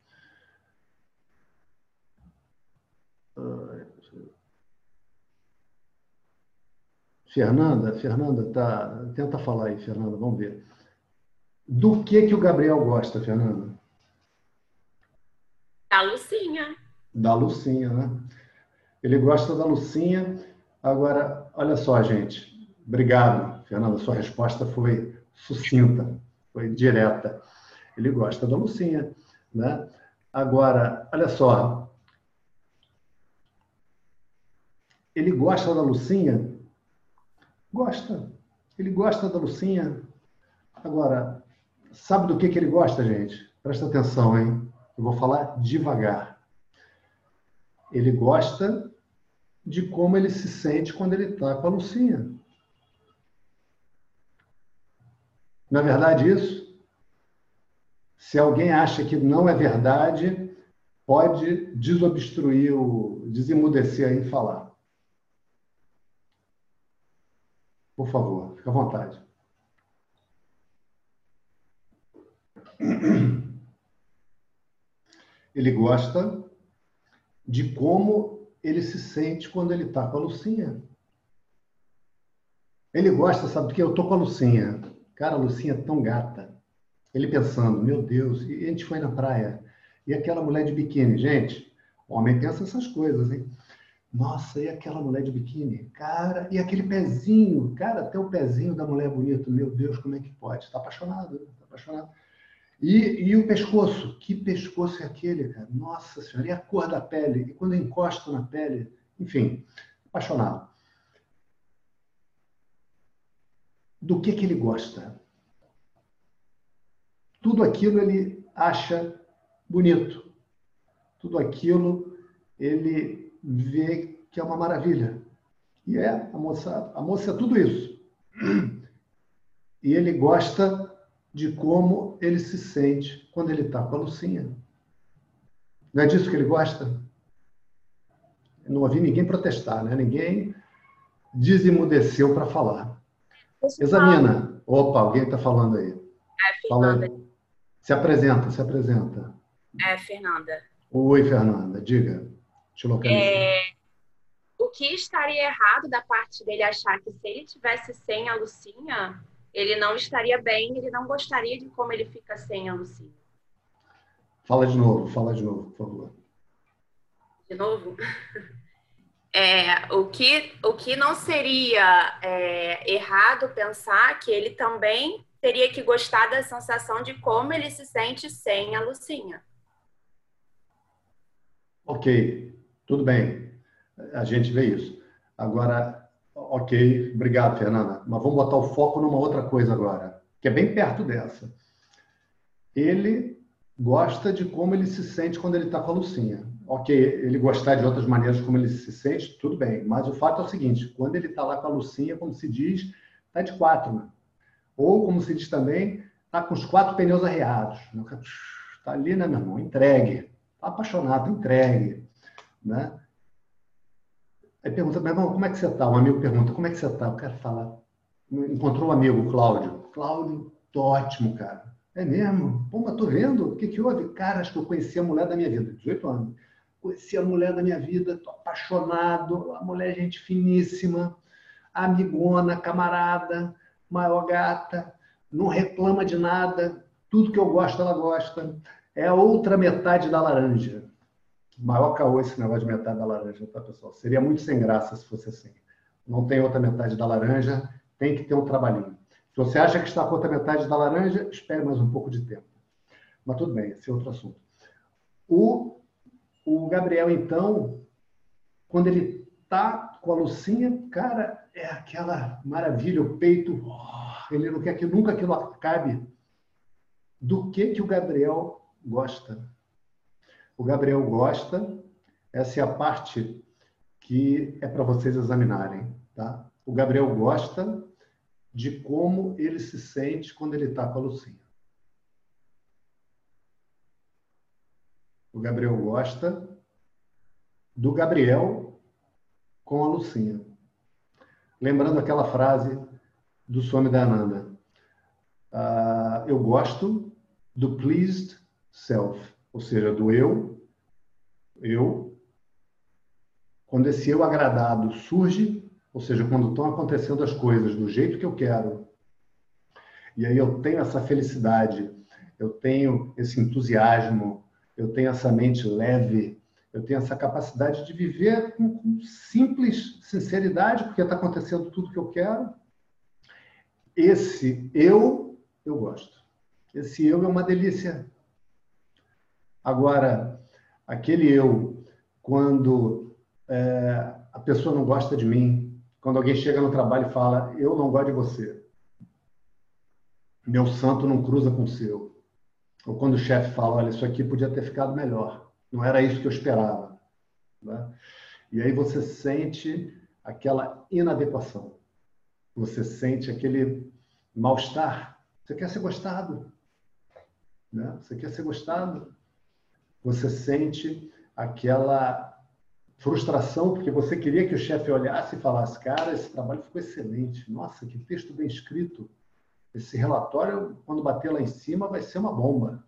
Fernanda, Fernanda, tá, tenta falar aí, Fernanda, vamos ver. Do que que o Gabriel gosta, Fernanda? Da Lucinha. Da Lucinha, né? Ele gosta da Lucinha. Agora, olha só, gente. Obrigado, Fernanda. Sua resposta foi sucinta, foi direta. Ele gosta da Lucinha, né? Agora, olha só. Ele gosta da Lucinha? Gosta. Ele gosta da Lucinha. Agora, sabe do que, que ele gosta, gente? Presta atenção, hein? Eu vou falar devagar. Ele gosta de como ele se sente quando ele está com a Lucinha. Não é verdade isso? Se alguém acha que não é verdade, pode desobstruir, o, desemudecer aí e falar. Por favor, fique à vontade. Ele gosta de como ele se sente quando ele está com a Lucinha. Ele gosta, sabe do que? Eu tô com a Lucinha. Cara, a Lucinha é tão gata. Ele pensando, meu Deus, e a gente foi na praia. E aquela mulher de biquíni, gente, homem pensa essas coisas, hein? Nossa, e aquela mulher de biquíni? Cara, e aquele pezinho? Cara, até o pezinho da mulher bonito. Meu Deus, como é que pode? Está apaixonado, está apaixonado. E, e o pescoço? Que pescoço é aquele, cara? Nossa Senhora, e a cor da pele? E quando encosta na pele? Enfim, apaixonado. Do que, que ele gosta? Tudo aquilo ele acha bonito. Tudo aquilo ele vê que é uma maravilha. E é, a moça, a moça é tudo isso. E ele gosta de como ele se sente quando ele está com a Lucinha. Não é disso que ele gosta? não ouvi ninguém protestar, né? Ninguém desimudeceu para falar. Examina. Opa, alguém está falando aí. É, Fernanda. Fala aí. Se apresenta, se apresenta. É, Fernanda. Oi, Fernanda, diga. Te é, o que estaria errado da parte dele achar que se ele tivesse sem a Lucinha, ele não estaria bem, ele não gostaria de como ele fica sem a Lucinha. Fala de novo, fala de novo, por favor. De novo? É, o, que, o que não seria é, errado pensar que ele também teria que gostar da sensação de como ele se sente sem a Lucinha. Ok. Tudo bem, a gente vê isso. Agora, ok, obrigado, Fernanda. Mas vamos botar o foco numa outra coisa agora, que é bem perto dessa. Ele gosta de como ele se sente quando ele está com a Lucinha. Ok, ele gostar de outras maneiras como ele se sente, tudo bem. Mas o fato é o seguinte: quando ele está lá com a Lucinha, como se diz, está de quatro. Né? Ou, como se diz também, está com os quatro pneus arreados. Está ali, né, meu irmão? Entregue. Está apaixonado, entregue. Né? Aí pergunta, meu irmão, como é que você está? Um amigo pergunta, como é que você está? O cara fala, encontrou um amigo, Cláudio. Cláudio, tô ótimo, cara. É mesmo? Pô, mas tô vendo. O que, que houve? Cara, acho que eu conheci a mulher da minha vida, 18 anos. Conheci a mulher da minha vida, tô apaixonado, a mulher é gente finíssima, amigona, camarada, maior gata, não reclama de nada, tudo que eu gosto ela gosta. É a outra metade da laranja maior caô esse negócio de metade da laranja, tá, pessoal? Seria muito sem graça se fosse assim. Não tem outra metade da laranja, tem que ter um trabalhinho. Se você acha que está com outra metade da laranja, espere mais um pouco de tempo. Mas tudo bem, esse é outro assunto. O, o Gabriel, então, quando ele tá com a Lucinha, cara, é aquela maravilha, o peito, oh, ele não quer que nunca aquilo acabe. Do que que o Gabriel gosta? O Gabriel gosta. Essa é a parte que é para vocês examinarem. Tá? O Gabriel gosta de como ele se sente quando ele está com a Lucinha. O Gabriel gosta do Gabriel com a Lucinha. Lembrando aquela frase do Swami Dayananda. Uh, eu gosto do pleased self ou seja, do eu, eu. Quando esse eu agradado surge, ou seja, quando estão acontecendo as coisas do jeito que eu quero, e aí eu tenho essa felicidade, eu tenho esse entusiasmo, eu tenho essa mente leve, eu tenho essa capacidade de viver com, com simples sinceridade, porque está acontecendo tudo que eu quero. Esse eu, eu gosto. Esse eu é uma delícia. Agora, aquele eu, quando é, a pessoa não gosta de mim, quando alguém chega no trabalho e fala, eu não gosto de você, meu santo não cruza com o seu. Ou quando o chefe fala, olha, isso aqui podia ter ficado melhor, não era isso que eu esperava. Né? E aí você sente aquela inadequação, você sente aquele mal-estar. Você quer ser gostado, né? Você quer ser gostado você sente aquela frustração, porque você queria que o chefe olhasse e falasse: Cara, esse trabalho ficou excelente. Nossa, que texto bem escrito. Esse relatório, quando bater lá em cima, vai ser uma bomba.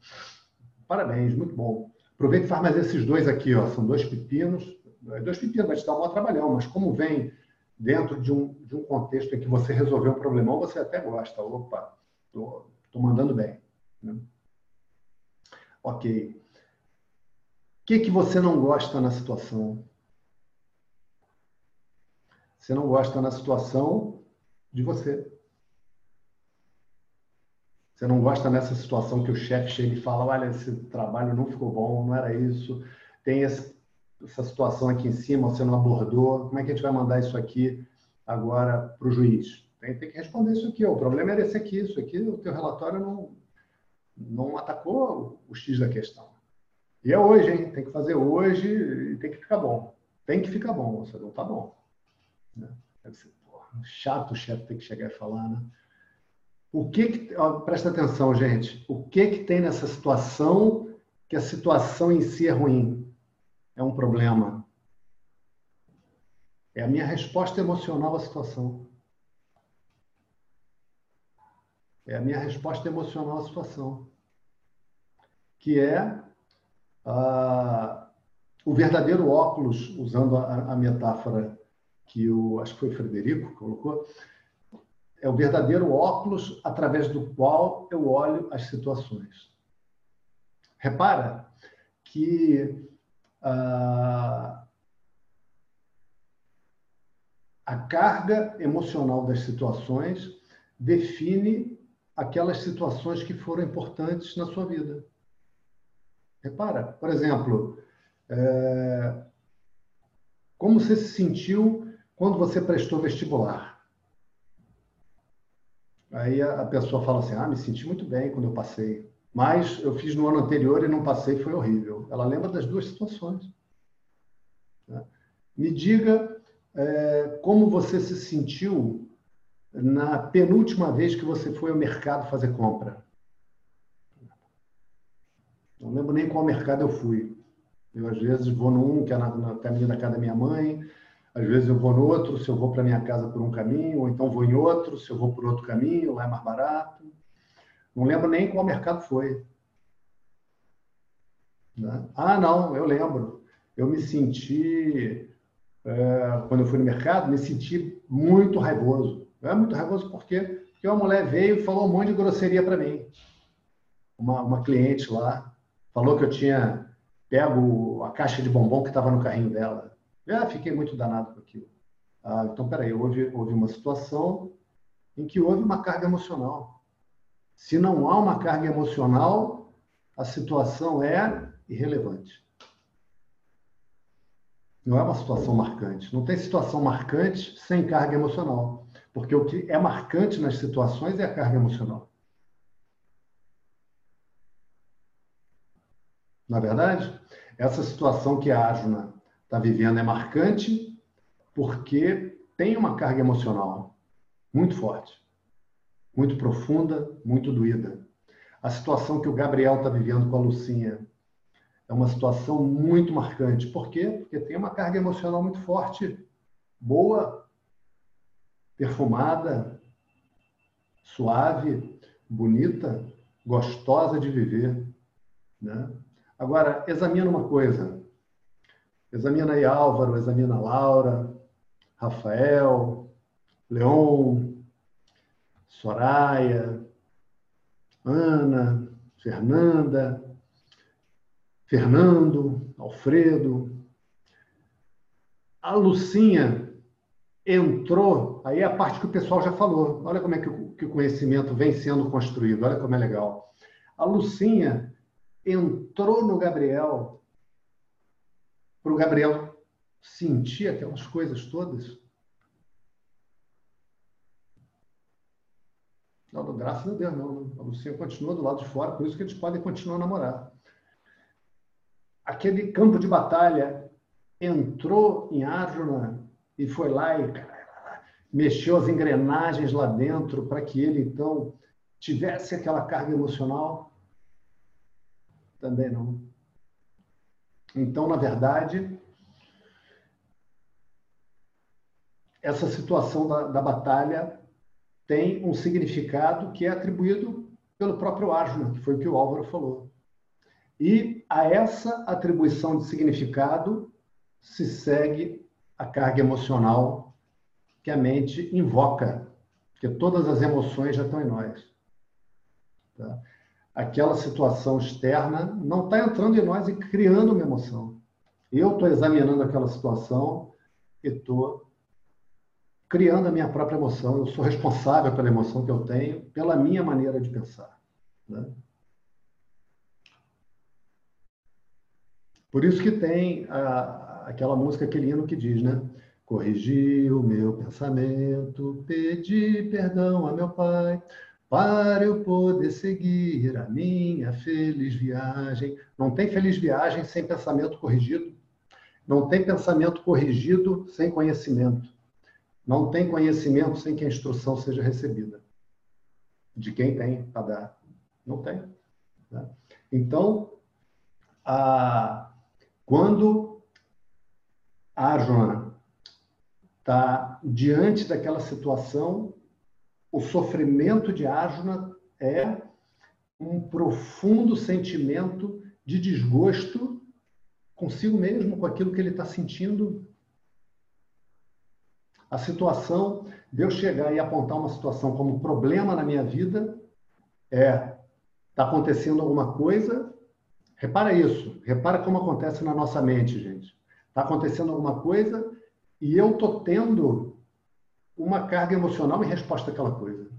Parabéns, muito bom. Aproveita e faz mais esses dois aqui, ó. São dois pepinos. Dois pepinos vai te dar um bom trabalhão, mas como vem dentro de um, de um contexto em que você resolveu um problemão, você até gosta. Opa, tô mandando bem. Né? Ok. Que, que você não gosta na situação? Você não gosta na situação de você. Você não gosta nessa situação que o chefe chega e fala: olha, esse trabalho não ficou bom, não era isso. Tem essa situação aqui em cima, você não abordou. Como é que a gente vai mandar isso aqui agora para o juiz? Tem, tem, que responder isso aqui. O problema era esse aqui, isso aqui. O teu relatório não, não atacou o X da questão. E é hoje, hein? Tem que fazer hoje e tem que ficar bom. Tem que ficar bom, você não está bom. Né? Deve ser porra, chato o chefe ter que chegar e falar, né? O que, que ó, presta atenção, gente. O que que tem nessa situação que a situação em si é ruim? É um problema. É a minha resposta emocional à situação. É a minha resposta emocional à situação. Que é ah, o verdadeiro óculos, usando a, a metáfora que o, acho que foi o Frederico colocou, é o verdadeiro óculos através do qual eu olho as situações. Repara que ah, a carga emocional das situações define aquelas situações que foram importantes na sua vida. Repara, por exemplo, é, como você se sentiu quando você prestou vestibular? Aí a, pessoa fala assim: ah, me senti muito bem quando eu passei, mas eu fiz no ano anterior e não passei, foi horrível. Ela lembra das duas situações. Né? Me diga é, como você se sentiu na penúltima vez que você foi ao mercado fazer compra. Não lembro nem qual mercado eu fui. Eu, às vezes, vou num, que é na, na caminho da casa da minha mãe, às vezes eu vou no outro, se eu vou para minha casa por um caminho, ou então vou em outro, se eu vou por outro caminho, lá é mais barato. Não lembro nem qual mercado foi. Né? Ah, não, eu lembro. Eu me senti, é, quando eu fui no mercado, me senti muito raivoso. É muito raivoso por quê? Porque uma mulher veio e falou um monte de grosseria para mim. Uma, uma cliente lá falou que eu tinha pego a caixa de bombom que estava no carrinho dela. Ah, fiquei muito danado com aquilo. Ah, então, peraí, houve, houve uma situação em que houve uma carga emocional. Se não há uma carga emocional, a situação é irrelevante. Não é uma situação marcante. Não tem situação marcante sem carga emocional. Porque o que é marcante nas situações é a carga emocional. Na é verdade, essa situação que a Ajuna está vivendo é marcante porque tem uma carga emocional muito forte, muito profunda, muito doída. A situação que o Gabriel está vivendo com a Lucinha é uma situação muito marcante. Por quê? Porque tem uma carga emocional muito forte, boa, perfumada, suave, bonita, gostosa de viver. Né? Agora, examina uma coisa. Examina aí Álvaro, examina Laura, Rafael, Leon, Soraya, Ana, Fernanda, Fernando, Alfredo. A Lucinha entrou, aí é a parte que o pessoal já falou. Olha como é que o, que o conhecimento vem sendo construído, olha como é legal. A Lucinha entrou no Gabriel para o Gabriel sentir aquelas coisas todas? Não, graças a Deus, não. A Lucinha continua do lado de fora, por isso que eles podem continuar a namorar. Aquele campo de batalha entrou em Arjuna e foi lá e mexeu as engrenagens lá dentro para que ele, então, tivesse aquela carga emocional? Também não. Então, na verdade, essa situação da, da batalha tem um significado que é atribuído pelo próprio Arjuna, que foi o que o Álvaro falou. E a essa atribuição de significado se segue a carga emocional que a mente invoca, porque todas as emoções já estão em nós. Tá? Aquela situação externa não está entrando em nós e criando uma emoção. Eu estou examinando aquela situação e estou criando a minha própria emoção. Eu sou responsável pela emoção que eu tenho, pela minha maneira de pensar. Né? Por isso que tem a, aquela música, aquele hino que diz, né? Corrigi o meu pensamento, pedi perdão a meu pai, para eu poder seguir a minha feliz viagem. Não tem feliz viagem sem pensamento corrigido. Não tem pensamento corrigido sem conhecimento. Não tem conhecimento sem que a instrução seja recebida. De quem tem para dar? Não tem. Né? Então, a, quando a Arjuna está diante daquela situação, o sofrimento de Arjuna é um profundo sentimento de desgosto consigo mesmo, com aquilo que ele está sentindo. A situação de eu chegar e apontar uma situação como problema na minha vida é está acontecendo alguma coisa. Repara isso, repara como acontece na nossa mente, gente. Está acontecendo alguma coisa e eu estou tendo uma carga emocional em resposta àquela coisa.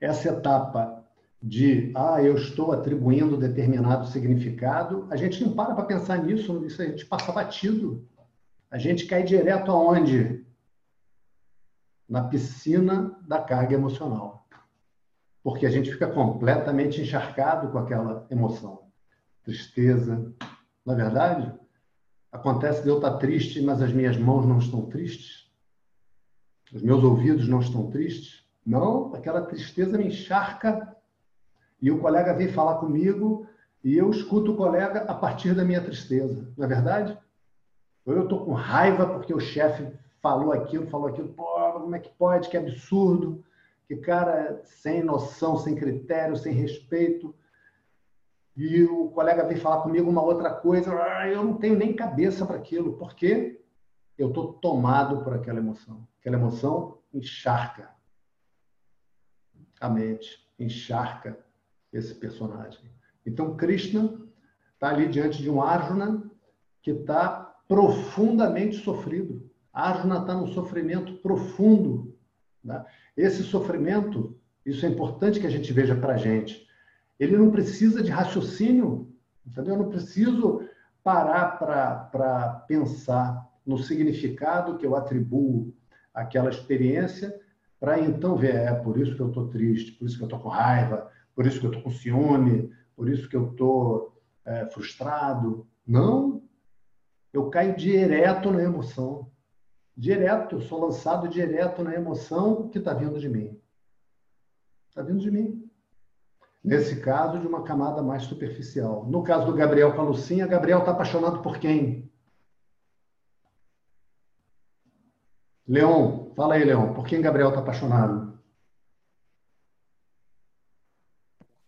Essa etapa de, ah, eu estou atribuindo determinado significado, a gente não para para pensar nisso, isso a gente passa batido. A gente cai direto aonde? Na piscina da carga emocional. Porque a gente fica completamente encharcado com aquela emoção. Tristeza. Na é verdade, Acontece de eu estar triste, mas as minhas mãos não estão tristes? Os meus ouvidos não estão tristes? Não, aquela tristeza me encharca e o colega vem falar comigo e eu escuto o colega a partir da minha tristeza, não é verdade? Ou eu estou com raiva porque o chefe falou aquilo, falou aquilo, pô, como é que pode? Que absurdo, que cara sem noção, sem critério, sem respeito e o colega vem falar comigo uma outra coisa, ah, eu não tenho nem cabeça para aquilo, porque eu estou tomado por aquela emoção. Aquela emoção encharca a mente, encharca esse personagem. Então, Krishna está ali diante de um Arjuna que está profundamente sofrido. Arjuna está num sofrimento profundo. Né? Esse sofrimento, isso é importante que a gente veja para a gente ele não precisa de raciocínio, entendeu? Eu não preciso parar para pensar no significado que eu atribuo àquela experiência para então ver, é por isso que eu estou triste, por isso que eu estou com raiva, por isso que eu estou com ciúme, por isso que eu estou é, frustrado. Não, eu caio direto na emoção. Direto, eu sou lançado direto na emoção que está vindo de mim. Está vindo de mim. Nesse caso, de uma camada mais superficial. No caso do Gabriel com a Lucinha, Gabriel está apaixonado por quem? Leon, fala aí, Leon. Por quem Gabriel está apaixonado?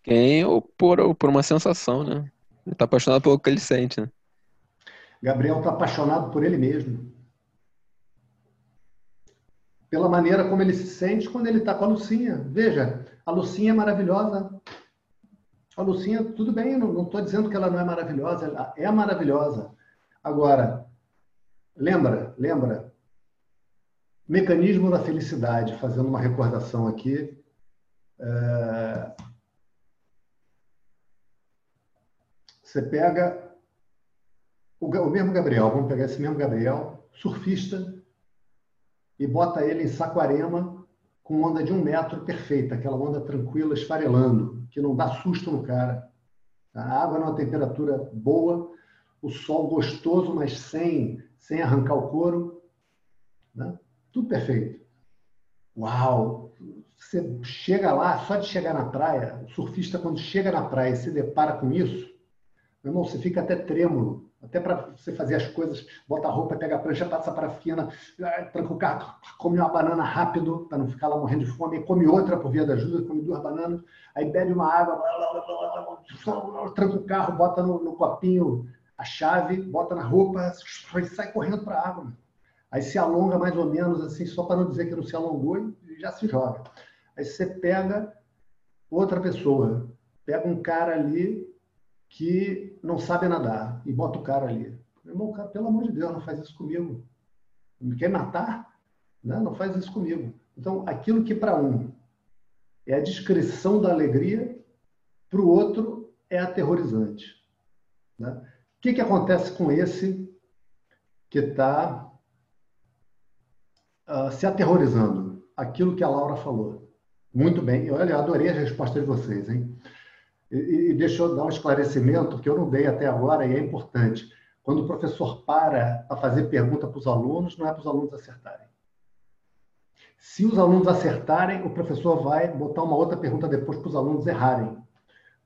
Quem ou por, ou por uma sensação, né? Ele está apaixonado pelo que ele sente, né? Gabriel está apaixonado por ele mesmo. Pela maneira como ele se sente quando ele está com a Lucinha. Veja, a Lucinha é maravilhosa. A Lucinha, tudo bem, não estou dizendo que ela não é maravilhosa, ela é maravilhosa. Agora, lembra, lembra, mecanismo da felicidade, fazendo uma recordação aqui. É... Você pega o, o mesmo Gabriel, vamos pegar esse mesmo Gabriel, surfista, e bota ele em Saquarema, com onda de um metro perfeita, aquela onda tranquila, esfarelando, que não dá susto no cara. A água numa temperatura boa, o sol gostoso, mas sem, sem arrancar o couro. Né? Tudo perfeito. Uau! Você chega lá, só de chegar na praia, o surfista, quando chega na praia e se depara com isso, meu irmão, você fica até trêmulo. Até para você fazer as coisas, bota a roupa, pega a prancha, passa para a fina, tranca o carro, come uma banana rápido, para não ficar lá morrendo de fome, come outra por via da ajuda, come duas bananas, aí bebe uma água, tranca o carro, bota no, no copinho a chave, bota na roupa e sai correndo para a água. Aí se alonga mais ou menos, assim, só para não dizer que não se alongou e já se joga. Aí você pega outra pessoa, pega um cara ali que não sabe nadar e bota o cara ali. Irmão, cara, pelo amor de Deus, não faz isso comigo. Me quer matar? Né? Não faz isso comigo. Então, aquilo que para um é a descrição da alegria, para o outro é aterrorizante. Né? O que, que acontece com esse que está uh, ah, se aterrorizando? Aquilo que a Laura falou. Muito bem. Olha, eu adorei a resposta de vocês, hein? E, e deixa eu dar um esclarecimento que eu não dei até agora e é importante. Quando o professor para para fazer pergunta para os alunos, não é para os alunos acertarem. Se os alunos acertarem, o professor vai botar uma outra pergunta depois para os alunos errarem.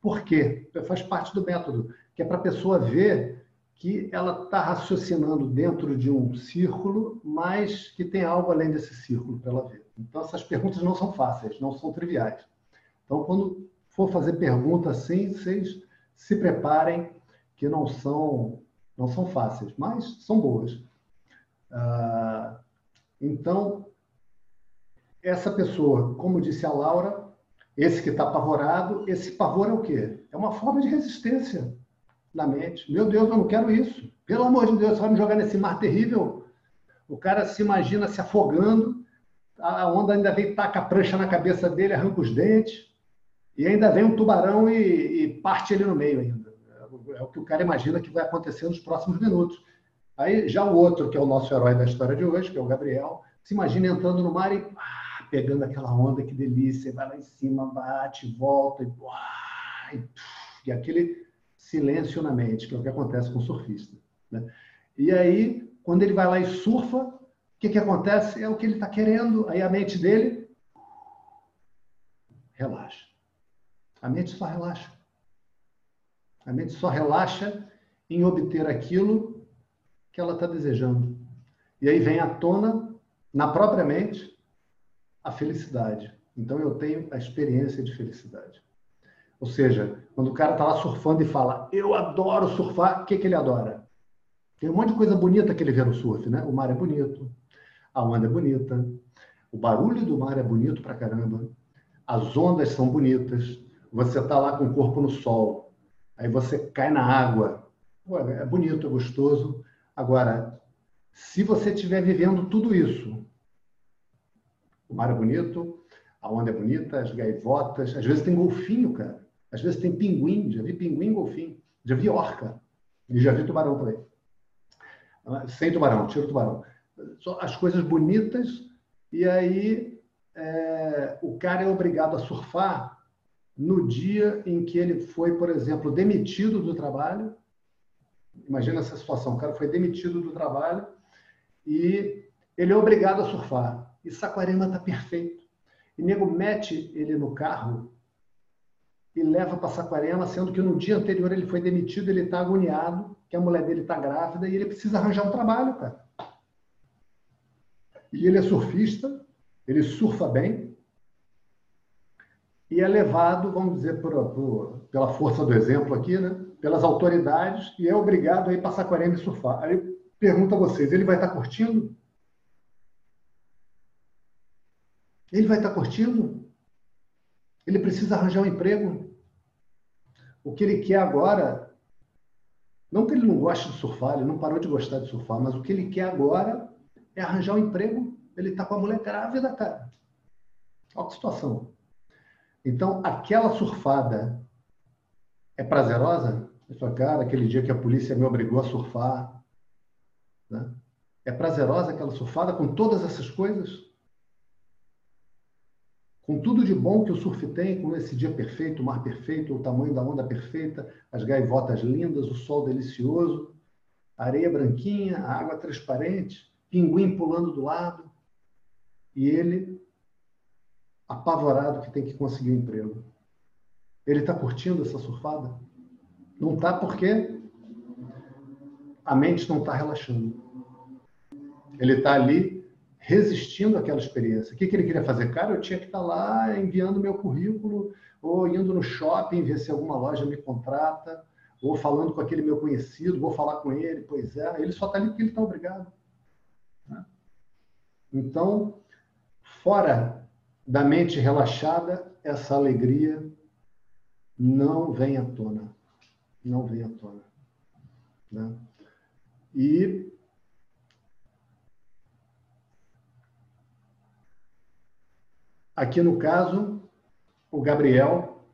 Por quê? Faz parte do método, que é para a pessoa ver que ela está raciocinando dentro de um círculo, mas que tem algo além desse círculo para ela ver. Então, essas perguntas não são fáceis, não são triviais. Então, quando for fazer pergunta assim, vocês se preparem, que não são, não são fáceis, mas são boas. Ah, então, essa pessoa, como disse a Laura, esse que está apavorado, esse pavor é o quê? É uma forma de resistência na mente. Meu Deus, eu não quero isso. Pelo amor de Deus, vai me jogar nesse mar terrível. O cara se imagina se afogando, a onda ainda vem, taca a prancha na cabeça dele, arranca os dentes. E ainda vem um tubarão e, e parte ele no meio ainda. É o que o cara imagina que vai acontecer nos próximos minutos. Aí já o outro, que é o nosso herói da história de hoje, que é o Gabriel, se imagina entrando no mar e ah, pegando aquela onda, que delícia, vai lá em cima, bate, volta, e, e, e aquele silêncio na mente, que é o que acontece com o surfista. Né? E aí, quando ele vai lá e surfa, o que, que acontece? É o que ele está querendo, aí a mente dele relaxa. A mente só relaxa. A mente só relaxa em obter aquilo que ela está desejando. E aí vem à tona, na própria mente, a felicidade. Então eu tenho a experiência de felicidade. Ou seja, quando o cara está lá surfando e fala, eu adoro surfar, o que, que ele adora? Tem um monte de coisa bonita que ele vê no surf, né? O mar é bonito, a onda é bonita, o barulho do mar é bonito pra caramba, as ondas são bonitas, você está lá com o corpo no sol, aí você cai na água. É bonito, é gostoso. Agora, se você estiver vivendo tudo isso, o mar é bonito, a onda é bonita, as gaivotas, às vezes tem golfinho, cara. Às vezes tem pinguim, já vi pinguim e golfinho. Já vi orca. E já vi tubarão também. Sem tubarão, tira o tubarão. Só as coisas bonitas, e aí é, o cara é obrigado a surfar no dia em que ele foi, por exemplo, demitido do trabalho. Imagina essa situação: o cara foi demitido do trabalho e ele é obrigado a surfar. E Saquarema está perfeito. E nego mete ele no carro e leva para Saquarema, sendo que no dia anterior ele foi demitido, ele está agoniado, que a mulher dele está grávida e ele precisa arranjar um trabalho, cara. E ele é surfista, ele surfa bem, e é levado, vamos dizer, por, por, pela força do exemplo aqui, né? pelas autoridades, e é obrigado a ir passar 40 e surfar. Aí pergunto a vocês, ele vai estar curtindo? Ele vai estar curtindo? Ele precisa arranjar um emprego? O que ele quer agora, não que ele não goste de surfar, ele não parou de gostar de surfar, mas o que ele quer agora é arranjar um emprego. Ele está com a mulher grávida, cara. Olha que situação. Então, aquela surfada é prazerosa? Eu falo, cara, aquele dia que a polícia me obrigou a surfar. Né? É prazerosa aquela surfada com todas essas coisas? Com tudo de bom que o surf tem, com esse dia perfeito, o mar perfeito, o tamanho da onda perfeita, as gaivotas lindas, o sol delicioso, a areia branquinha, a água transparente, pinguim pulando do lado. E ele apavorado que tem que conseguir um emprego. Ele está curtindo essa surfada? Não está porque a mente não está relaxando. Ele está ali resistindo àquela experiência. O que, que ele queria fazer? Cara, eu tinha que estar tá lá enviando meu currículo, ou indo no shopping, ver se alguma loja me contrata, ou falando com aquele meu conhecido, vou falar com ele. Pois é, ele só está ali porque ele está obrigado. Né? Então, fora da mente relaxada, essa alegria não vem à tona. Não vem à tona. Né? E aqui no caso, o Gabriel,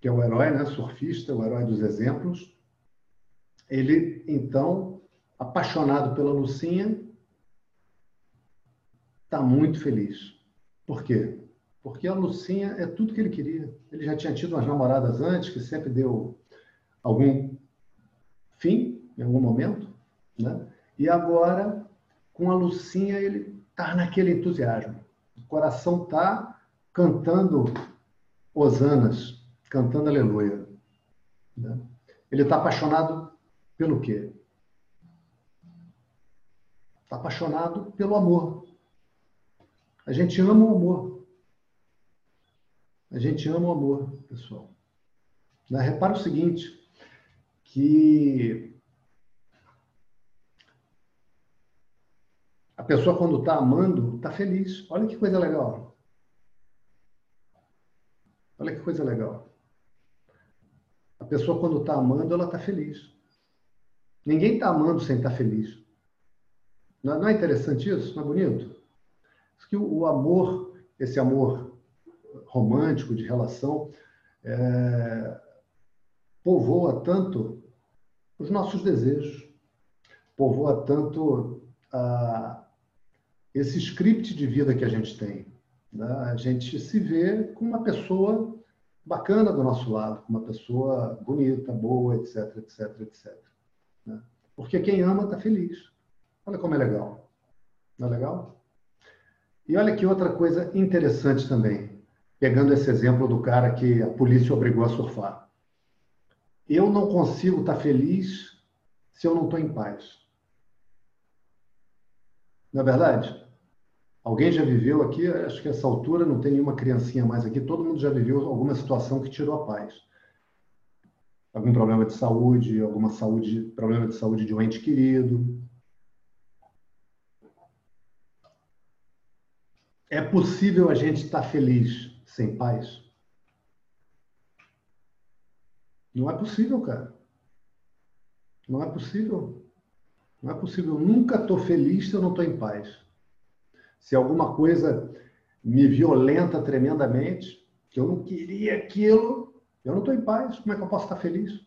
que é o herói, né, surfista, o herói dos exemplos, ele então, apaixonado pela Lucinha, está muito feliz. Por quê? Porque a Lucinha é tudo que ele queria. Ele já tinha tido umas namoradas antes, que sempre deu algum fim, em algum momento, né? E agora, com a Lucinha, ele está naquele entusiasmo. O coração está cantando hosanas, cantando aleluia. Né? Ele está apaixonado pelo quê? Está apaixonado pelo amor. A gente ama o amor. A gente ama o amor, pessoal. Repara o seguinte, que a pessoa quando está amando, está feliz. Olha que coisa legal. Olha que coisa legal. A pessoa quando está amando, ela está feliz. Ninguém está amando sem estar tá feliz. Não é interessante isso? Não é bonito? Que o, amor, esse amor romântico de relação, é, povoa tanto os nossos desejos, povoa tanto a, esse script de vida que a gente tem. Né? A gente se vê com uma pessoa bacana do nosso lado, com uma pessoa bonita, boa, etc, etc, etc. Né? Porque quem ama está feliz. Olha como é legal. Não é legal? E olha que outra coisa interessante também, pegando esse exemplo do cara que a polícia obrigou a surfar. Eu não consigo estar feliz se eu não estou em paz. Não é verdade? Alguém já viveu aqui, acho que essa altura não tem nenhuma criancinha mais aqui, todo mundo já viveu alguma situação que tirou a paz. Algum problema de saúde, alguma saúde, problema de saúde de um ente querido, É possível a gente estar feliz sem paz? Não é possível, cara. Não é possível. Não é possível. Eu nunca estou feliz se eu não estou em paz. Se alguma coisa me violenta tremendamente, que eu não queria aquilo, eu não estou em paz. Como é que eu posso estar feliz?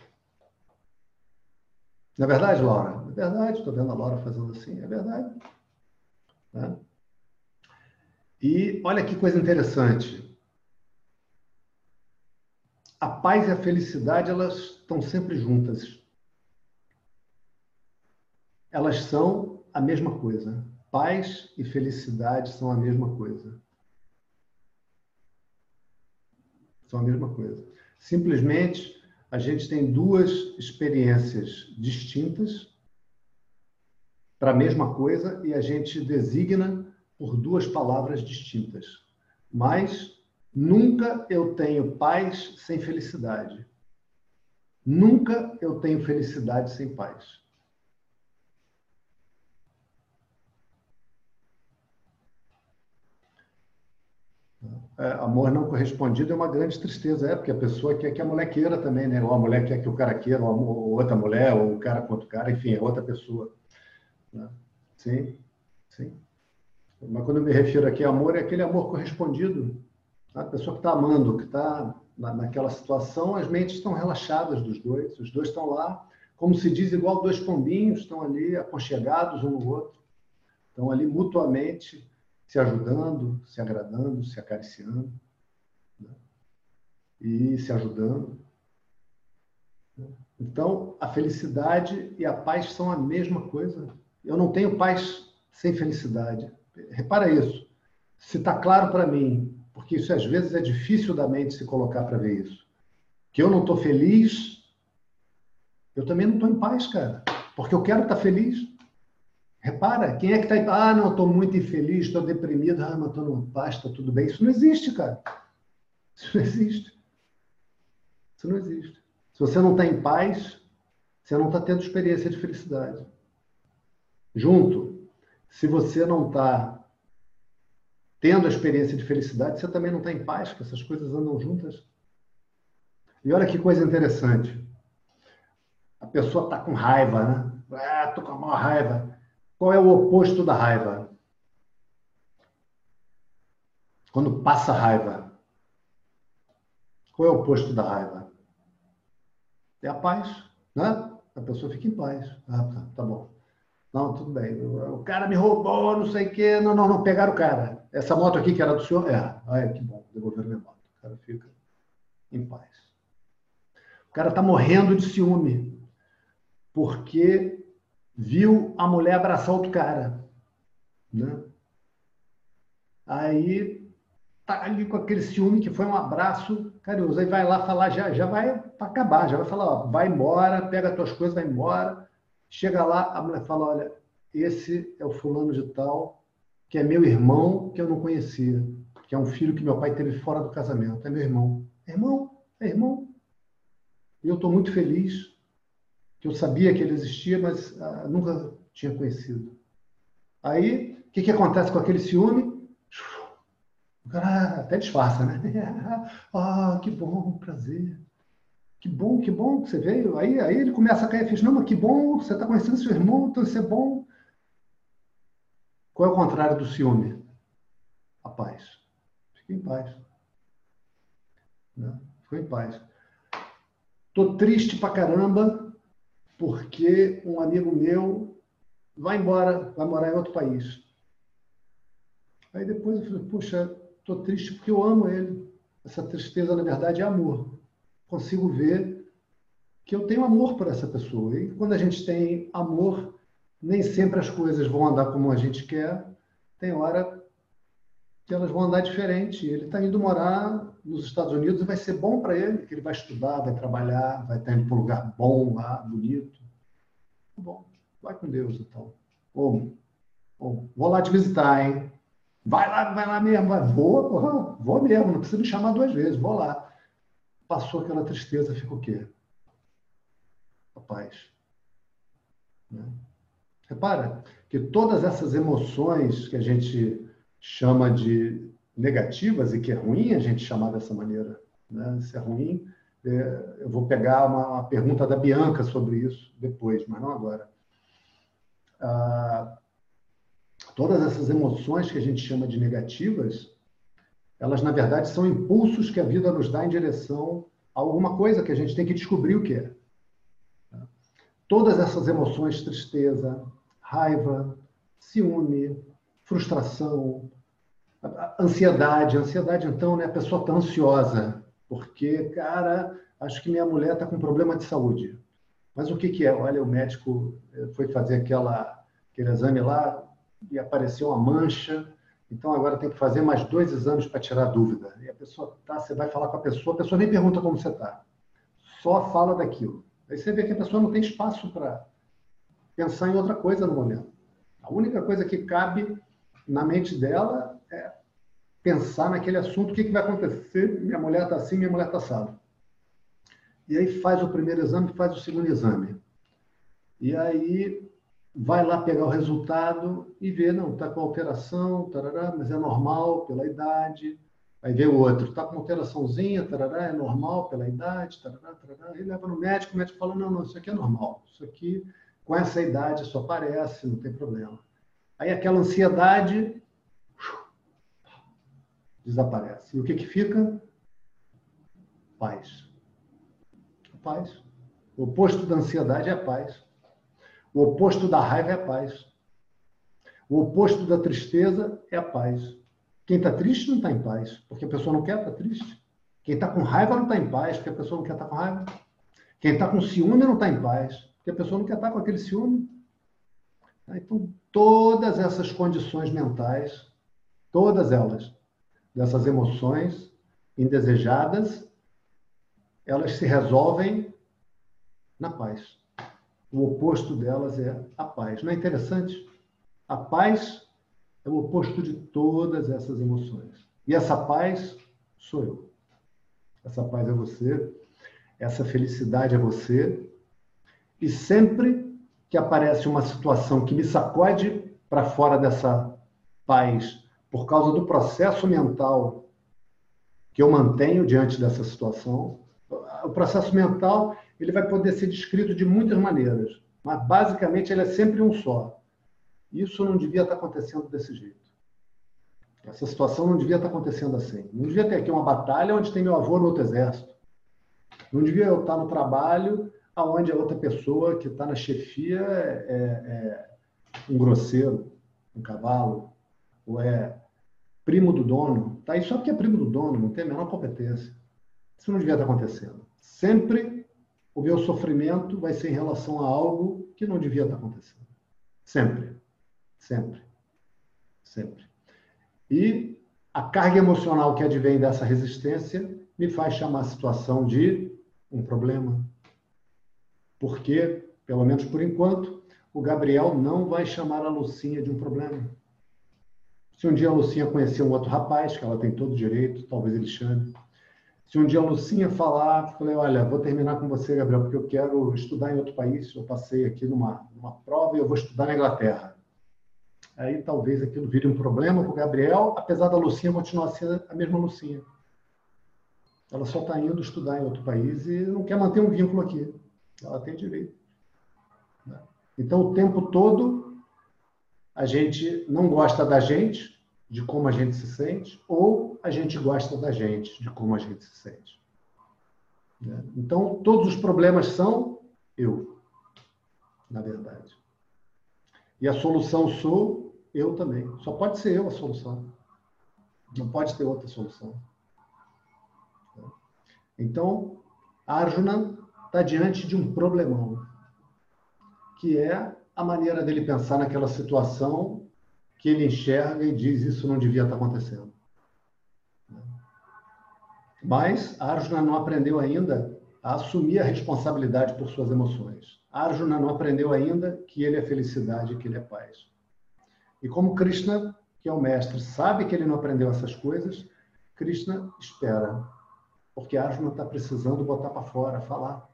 Não é verdade, Laura? É verdade. Estou vendo a Laura fazendo assim. É verdade. Né? E olha que coisa interessante. A paz e a felicidade, elas estão sempre juntas. Elas são a mesma coisa. Paz e felicidade são a mesma coisa. São a mesma coisa. Simplesmente, a gente tem duas experiências distintas para a mesma coisa e a gente designa por duas palavras distintas. Mas nunca eu tenho paz sem felicidade. Nunca eu tenho felicidade sem paz. É, amor não correspondido é uma grande tristeza, é, porque a pessoa quer que a mulher queira também, né? Ou a mulher quer que o cara queira, ou outra mulher, ou o cara com outro cara, enfim, é outra pessoa. Né? Sim, sim. Mas quando eu me refiro aqui a amor, é aquele amor correspondido. Tá? A pessoa que está amando, que está na, naquela situação, as mentes estão relaxadas dos dois. Os dois estão lá, como se diz, igual dois pombinhos, estão ali aconchegados um no outro. Estão ali mutuamente se ajudando, se agradando, se acariciando. Né? E se ajudando. Então, a felicidade e a paz são a mesma coisa. Eu não tenho paz sem felicidade. Repara isso. Se está claro para mim, porque isso às vezes é difícil da mente se colocar para ver isso, que eu não estou feliz Eu também não estou em paz, cara, porque eu quero estar tá feliz. Repara, quem é que está. Ah, não, estou muito infeliz, estou deprimido, ah, mas estou numa paz, está tudo bem. Isso não existe, cara. Isso não existe. Isso não existe. Se você não está em paz, você não está tendo experiência de felicidade. Junto, se você não está tendo a experiência de felicidade, você também não está em paz, que essas coisas andam juntas. E olha que coisa interessante. A pessoa está com raiva, né? Ah, estou com a maior raiva. Qual é o oposto da raiva? Quando passa raiva. Qual é o oposto da raiva? É a paz, né? A pessoa fica em paz. Ah, tá, tá bom. Não, tudo bem. O cara me roubou, não sei o quê. Não, não, não, pegaram o cara. Essa moto aqui que era do senhor? É. Ah, que bom, devolveram minha moto. O cara fica em paz. O cara está morrendo de ciúme porque viu a mulher abraçar outro cara. Né? Aí tá ali com aquele ciúme que foi um abraço carinhoso. Aí vai lá falar, já, já vai acabar, já vai falar, ó, vai embora, pega as tuas coisas, vai embora. Chega lá, a mulher fala, olha, esse é o fulano de tal, que é meu irmão, que eu não conhecia, que é um filho que meu pai teve fora do casamento. É meu irmão. É irmão, é irmão. E eu estou muito feliz que eu sabia que ele existia, mas ah, nunca tinha conhecido. Aí, o que, que acontece com aquele ciúme? O cara até disfarça, né? ah, que bom, prazer. Que bom, que bom que você veio. Aí, aí ele começa a cair ficha. Não, mas que bom, você está conhecendo seu irmão, então isso é bom. Qual é o contrário do ciúme? A paz. Fique em paz. Né? Em paz. Tô triste pra caramba porque um amigo meu vai embora, vai morar em outro país. Aí depois eu falei, puxa, tô triste porque eu amo ele. Essa tristeza, na verdade, é amor. Consigo ver que eu tenho amor por essa pessoa. E quando a gente tem amor, nem sempre as coisas vão andar como a gente quer. Tem hora que elas vão andar diferente. Ele está indo morar nos Estados Unidos e vai ser bom para ele, que ele vai estudar, vai trabalhar, vai estar indo para um lugar bom lá, bonito. Tá bom, vai com Deus então. Ou, ou, vou lá te visitar, hein? Vai lá, vai lá mesmo, vai. Vou, vou mesmo, não precisa me chamar duas vezes, vou lá. Passou aquela tristeza, fica o quê? A paz. Né? Repara que todas essas emoções que a gente chama de negativas e que é ruim a gente chamar dessa maneira. Né? Se é ruim, é, eu vou pegar uma, uma, pergunta da Bianca sobre isso depois, mas não agora. Ah, todas essas emoções que a gente chama de negativas, elas na verdade são impulsos que a vida nos dá em direção a alguma coisa que a gente tem que descobrir o que é. Todas essas emoções, tristeza, raiva, ciúme, frustração, ansiedade. Ansiedade, então, né? A pessoa está ansiosa, porque, cara, acho que minha mulher está com problema de saúde. Mas o que, que é? Olha, o médico eh, foi fazer aquela, aquele exame lá e apareceu uma mancha. Então agora tem que fazer mais dois exames para tirar dúvida. E a pessoa tá, você vai falar com a pessoa, a pessoa nem pergunta como você está, só fala daquilo. Aí você vê que a pessoa não tem espaço para pensar em outra coisa no momento. A única coisa que cabe na mente dela é pensar naquele assunto, o que, que vai acontecer, minha mulher está assim, minha mulher está assada. E aí faz o primeiro exame, faz o segundo exame. E aí vai lá pegar o resultado e vê, não, está com alteração, tarará, mas é normal pela idade. Aí vê o outro, está com alteraçãozinha, tarará, é normal pela idade, tarará, tarará. Aí leva no médico, o médico fala, não, não, isso aqui é normal. Isso aqui, com essa idade, isso aparece, não tem problema. Aí aquela ansiedade desaparece. E o que, que fica? Paz. Paz. O oposto da ansiedade é a paz. O oposto da raiva é a paz. O oposto da tristeza é a paz. Quem está triste não está em paz, porque a pessoa não quer estar tá triste. Quem está com raiva não está em paz, porque a pessoa não quer estar tá com raiva. Quem está com ciúme não está em paz, porque a pessoa não quer estar tá com aquele ciúme. Então, todas essas condições mentais, todas elas, dessas emoções indesejadas, elas se resolvem na paz. O oposto delas é a paz. Não é interessante? A paz é o oposto de todas essas emoções. E essa paz sou eu. Essa paz é você, essa felicidade é você. E sempre que aparece uma situação que me sacode para fora dessa paz, por causa do processo mental que eu mantenho diante dessa situação, o processo mental ele vai poder ser descrito de muitas maneiras, mas basicamente ele é sempre um só. Isso não devia estar acontecendo desse jeito. Essa situação não devia estar acontecendo assim. Não devia ter aqui uma batalha onde tem meu avô no outro exército. Não devia eu estar no trabalho aonde a outra pessoa que está na chefia é, é, é um grosseiro, um cavalo, ou é primo do dono. Tá aí só porque é primo do dono, não tem a menor competência. Isso não devia estar acontecendo. Sempre o meu sofrimento vai ser em relação a algo que não devia estar acontecendo. Sempre. Sempre. Sempre. E a carga emocional que advém dessa resistência me faz chamar a situação de um problema. Porque, pelo menos por enquanto, o Gabriel não vai chamar a Lucinha de um problema. Se um dia a Lucinha conhecer um outro rapaz, que ela tem todo direito, talvez ele chame. Se um dia a Lucinha falar, falei, olha, vou terminar com você, Gabriel, porque eu quero estudar em outro país. Eu passei aqui numa, numa prova e eu vou estudar na Inglaterra. Aí talvez aquilo vire um problema para o Gabriel, apesar da Lucinha continuar sendo a mesma Lucinha. Ela só está indo estudar em outro país e não quer manter um vínculo aqui. Ela tem direito. Né? Então, o tempo todo, a gente não gosta da gente, de como a gente se sente, ou a gente gosta da gente, de como a gente se sente. Né? Então, todos os problemas são eu, na verdade. E a solução sou eu também. Só pode ser eu a solução. Não pode ter outra solução. Então, Arjuna está diante de um problemão, que é a maneira dele pensar naquela situação que ele enxerga e diz isso não devia estar acontecendo. Mas Arjuna não aprendeu ainda a assumir a responsabilidade por suas emoções. Arjuna não aprendeu ainda que ele é felicidade, que ele é paz. E como Krishna, que é o mestre, sabe que ele não aprendeu essas coisas, Krishna espera, porque Arjuna está precisando botar para fora, falar.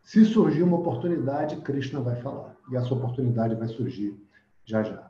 Se surgir uma oportunidade, Krishna vai falar. E essa oportunidade vai surgir já já.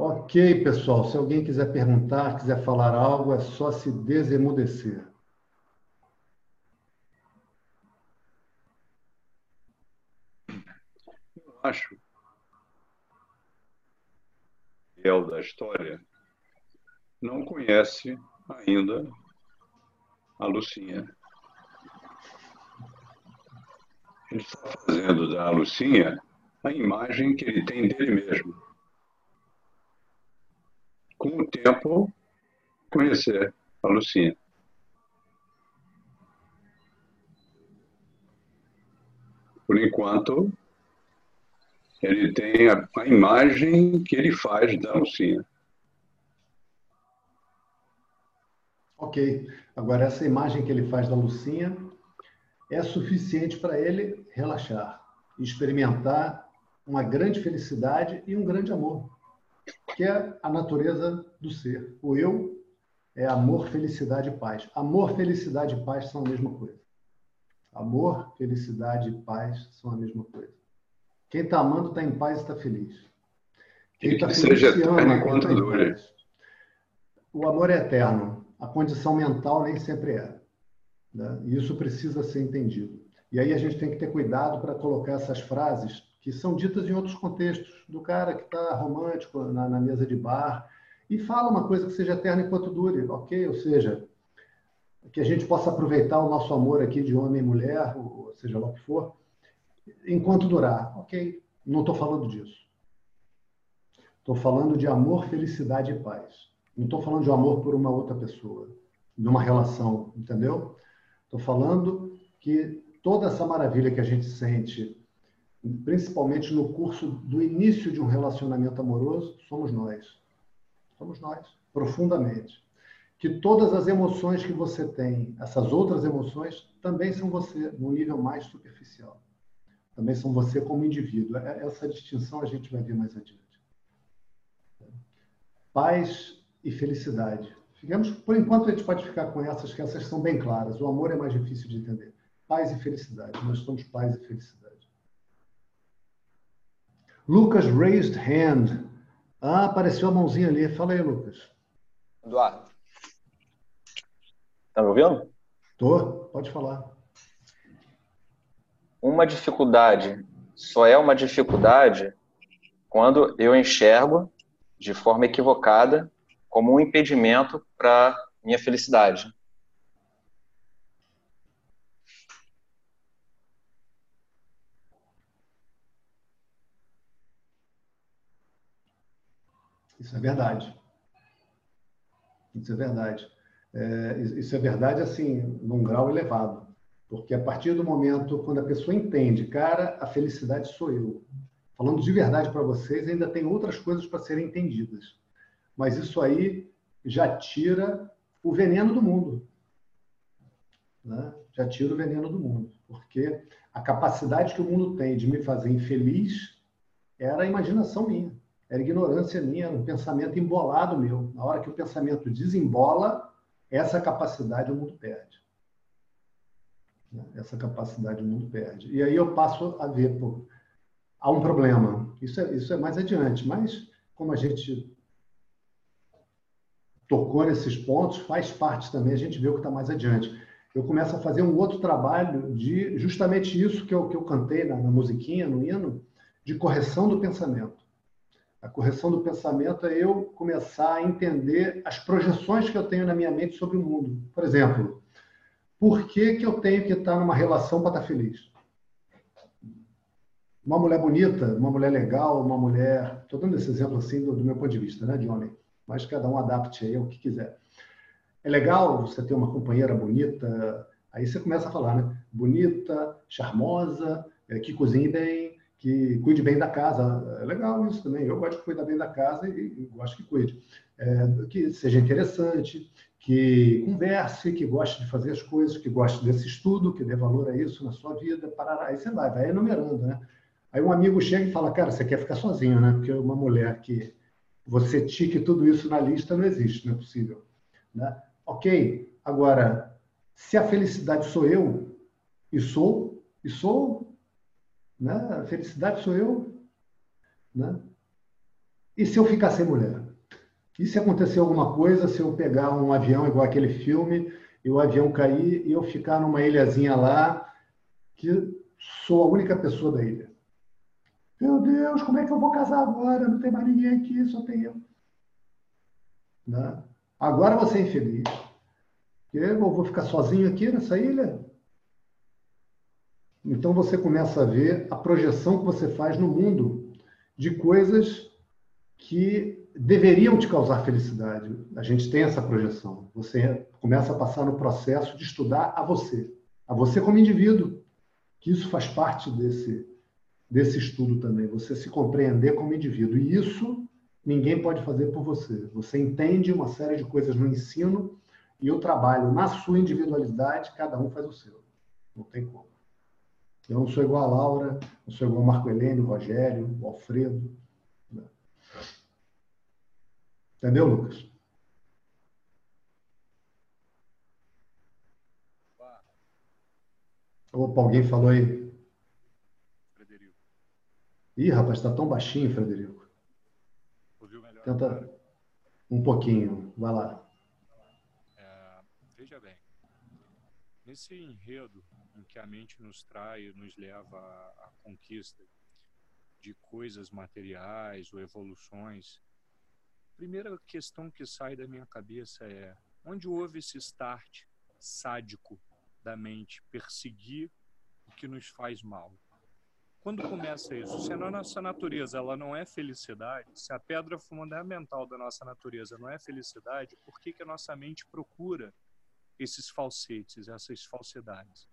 Ok, pessoal. Se alguém quiser perguntar, quiser falar algo, é só se desemudecer. Eu acho fiel da história não conhece ainda a Lucinha. Ele está fazendo da Lucinha a imagem que ele tem dele mesmo com o tempo, conhecer a Lucinha. Por enquanto, ele tem a, a imagem que ele faz da Lucinha. Ok. Agora, essa imagem que ele faz da Lucinha é suficiente para ele relaxar, experimentar uma grande felicidade e um grande amor que é a natureza do ser. O eu é amor, felicidade e paz. Amor, felicidade e paz são a mesma coisa. Amor, felicidade e paz são a mesma coisa. Quem está amando está em paz e está feliz. Quem está feliz seja se ama, enquanto dure. O amor é eterno. A condição mental nem sempre é. Né? E isso precisa ser entendido. E aí a gente tem que ter cuidado para colocar essas frases que são ditas em outros contextos, do cara que está romântico na, na, mesa de bar e fala uma coisa que seja eterna enquanto dure, ok? Ou seja, que a gente possa aproveitar o nosso amor aqui de homem e mulher, ou seja lá o que for, enquanto durar. Ok, não estou falando disso. Estou falando de amor, felicidade e paz. Não estou falando de amor por uma outra pessoa, de uma relação, entendeu? Estou falando que toda essa maravilha que a gente sente, principalmente no curso do início de um relacionamento amoroso, somos nós. Somos nós, profundamente. Que todas as emoções que você tem, essas outras emoções, também são você, num nível mais superficial. Também são você como indivíduo. É, essa distinção a gente vai ver mais adiante. Paz e felicidade. Ficamos, por enquanto, a gente pode ficar com essas, que essas são bem claras. O amor é mais difícil de entender. Paz e felicidade. Nós somos paz e felicidade. Lucas raised hand. Ah, apareceu a mãozinha ali. Fala aí, Lucas. Eduardo. Tá me ouvindo? Tô, pode falar. Uma dificuldade só é uma dificuldade quando eu enxergo de forma equivocada como um impedimento para minha felicidade. Isso é verdade. Isso é verdade. É, isso é verdade, assim, num grau elevado. Porque a partir do momento quando a pessoa entende, cara, a felicidade sou eu. Falando de verdade para vocês, ainda tem outras coisas para serem entendidas. Mas isso aí já tira o veneno do mundo. Né? Já tira o veneno do mundo. Porque a capacidade que o mundo tem de me fazer infeliz era a imaginação minha, era ignorância minha, um pensamento embolado meu. Na hora que o pensamento desembola, essa capacidade o mundo perde. Essa capacidade o mundo perde. E aí eu passo a ver, pô, há um problema. Isso é, isso é mais adiante, mas como a gente tocou nesses pontos, faz parte também, a gente vê o que está mais adiante. Eu começo a fazer um outro trabalho de justamente isso que eu, que eu cantei na, na musiquinha, no hino, de correção do pensamento. A correção do pensamento é eu começar a entender as projeções que eu tenho na minha mente sobre o mundo. Por exemplo, por que, que eu tenho que estar numa relação para estar feliz? uma mulher bonita, uma mulher legal, uma mulher. Estou dando esse exemplo assim do, do, meu ponto de vista, né, de homem. Mas cada um adapte aí o que quiser. É legal você ter uma companheira bonita. Aí você começa a falar, né? Bonita, charmosa, é, que cozinhe bem, que cuide bem da casa. É legal isso também. Eu gosto de cuidar bem da casa e, gosto que cuide. É, que seja interessante, que converse, que goste de fazer as coisas, que goste desse estudo, que dê valor a isso na sua vida. Parará. Aí você vai, vai enumerando, né? Aí um amigo chega e fala, cara, você quer ficar sozinho, né? Porque uma mulher que você tique tudo isso na lista não existe, não é possível. Né? Ok, agora, se a felicidade sou eu, e sou, e sou, né? a felicidade sou eu, né? e se eu ficar sem mulher? E se acontecer alguma coisa, se eu pegar um avião igual aquele filme, e o avião cair, e eu ficar numa ilhazinha lá, que sou a única pessoa da ilha? Meu Deus, como é que eu vou casar agora? Não tem mais ninguém aqui, só tem eu. Né? Agora você é infeliz. Eu vou ficar sozinho aqui nessa ilha? Então você começa a ver a projeção que você faz no mundo de coisas que deveriam te causar felicidade. A gente tem essa projeção. Você começa a passar no processo de estudar a você, a você como indivíduo, que isso faz parte desse desse estudo também, você se compreender como indivíduo. E isso ninguém pode fazer por você. Você entende uma série de coisas no ensino e eu trabalho na sua individualidade, cada um faz o seu. Não tem como. Eu não sou igual a Laura, não sou igual ao Marco Helênio, o Rogério, o Alfredo. Entendeu, Lucas? Opa, alguém falou aí. Ih, rapaz, está tão baixinho, Frederico. Ouviu melhor? Tenta um pouquinho, vai lá. É, veja bem, nesse enredo em que a mente nos trai, nos leva à, à conquista de coisas materiais ou evoluções, a primeira questão que sai da minha cabeça é onde houve esse start sádico da mente perseguir o que nos faz mal? quando começa isso? Se a nossa natureza ela não é felicidade, se a pedra fundamental da nossa natureza não é felicidade, por que, que a nossa mente procura esses falsetes, essas falsidades?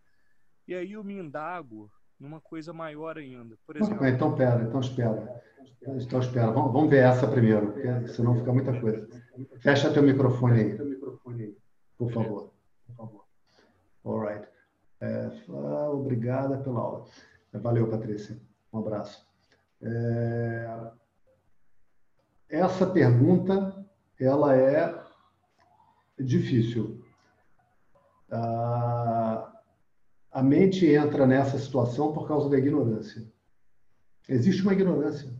E aí eu me indago numa coisa maior ainda. Por exemplo, então, pera, então espera. Então espera, vamos, vamos ver essa primeiro, porque senão fica muita coisa. Fecha teu microfone aí, por favor. Por favor. All right. É, ah, obrigada pela aula. Valeu, Patrícia. Um abraço. É, essa pergunta, ela é difícil. Ah, a mente entra nessa situação por causa da ignorância. Existe uma ignorância.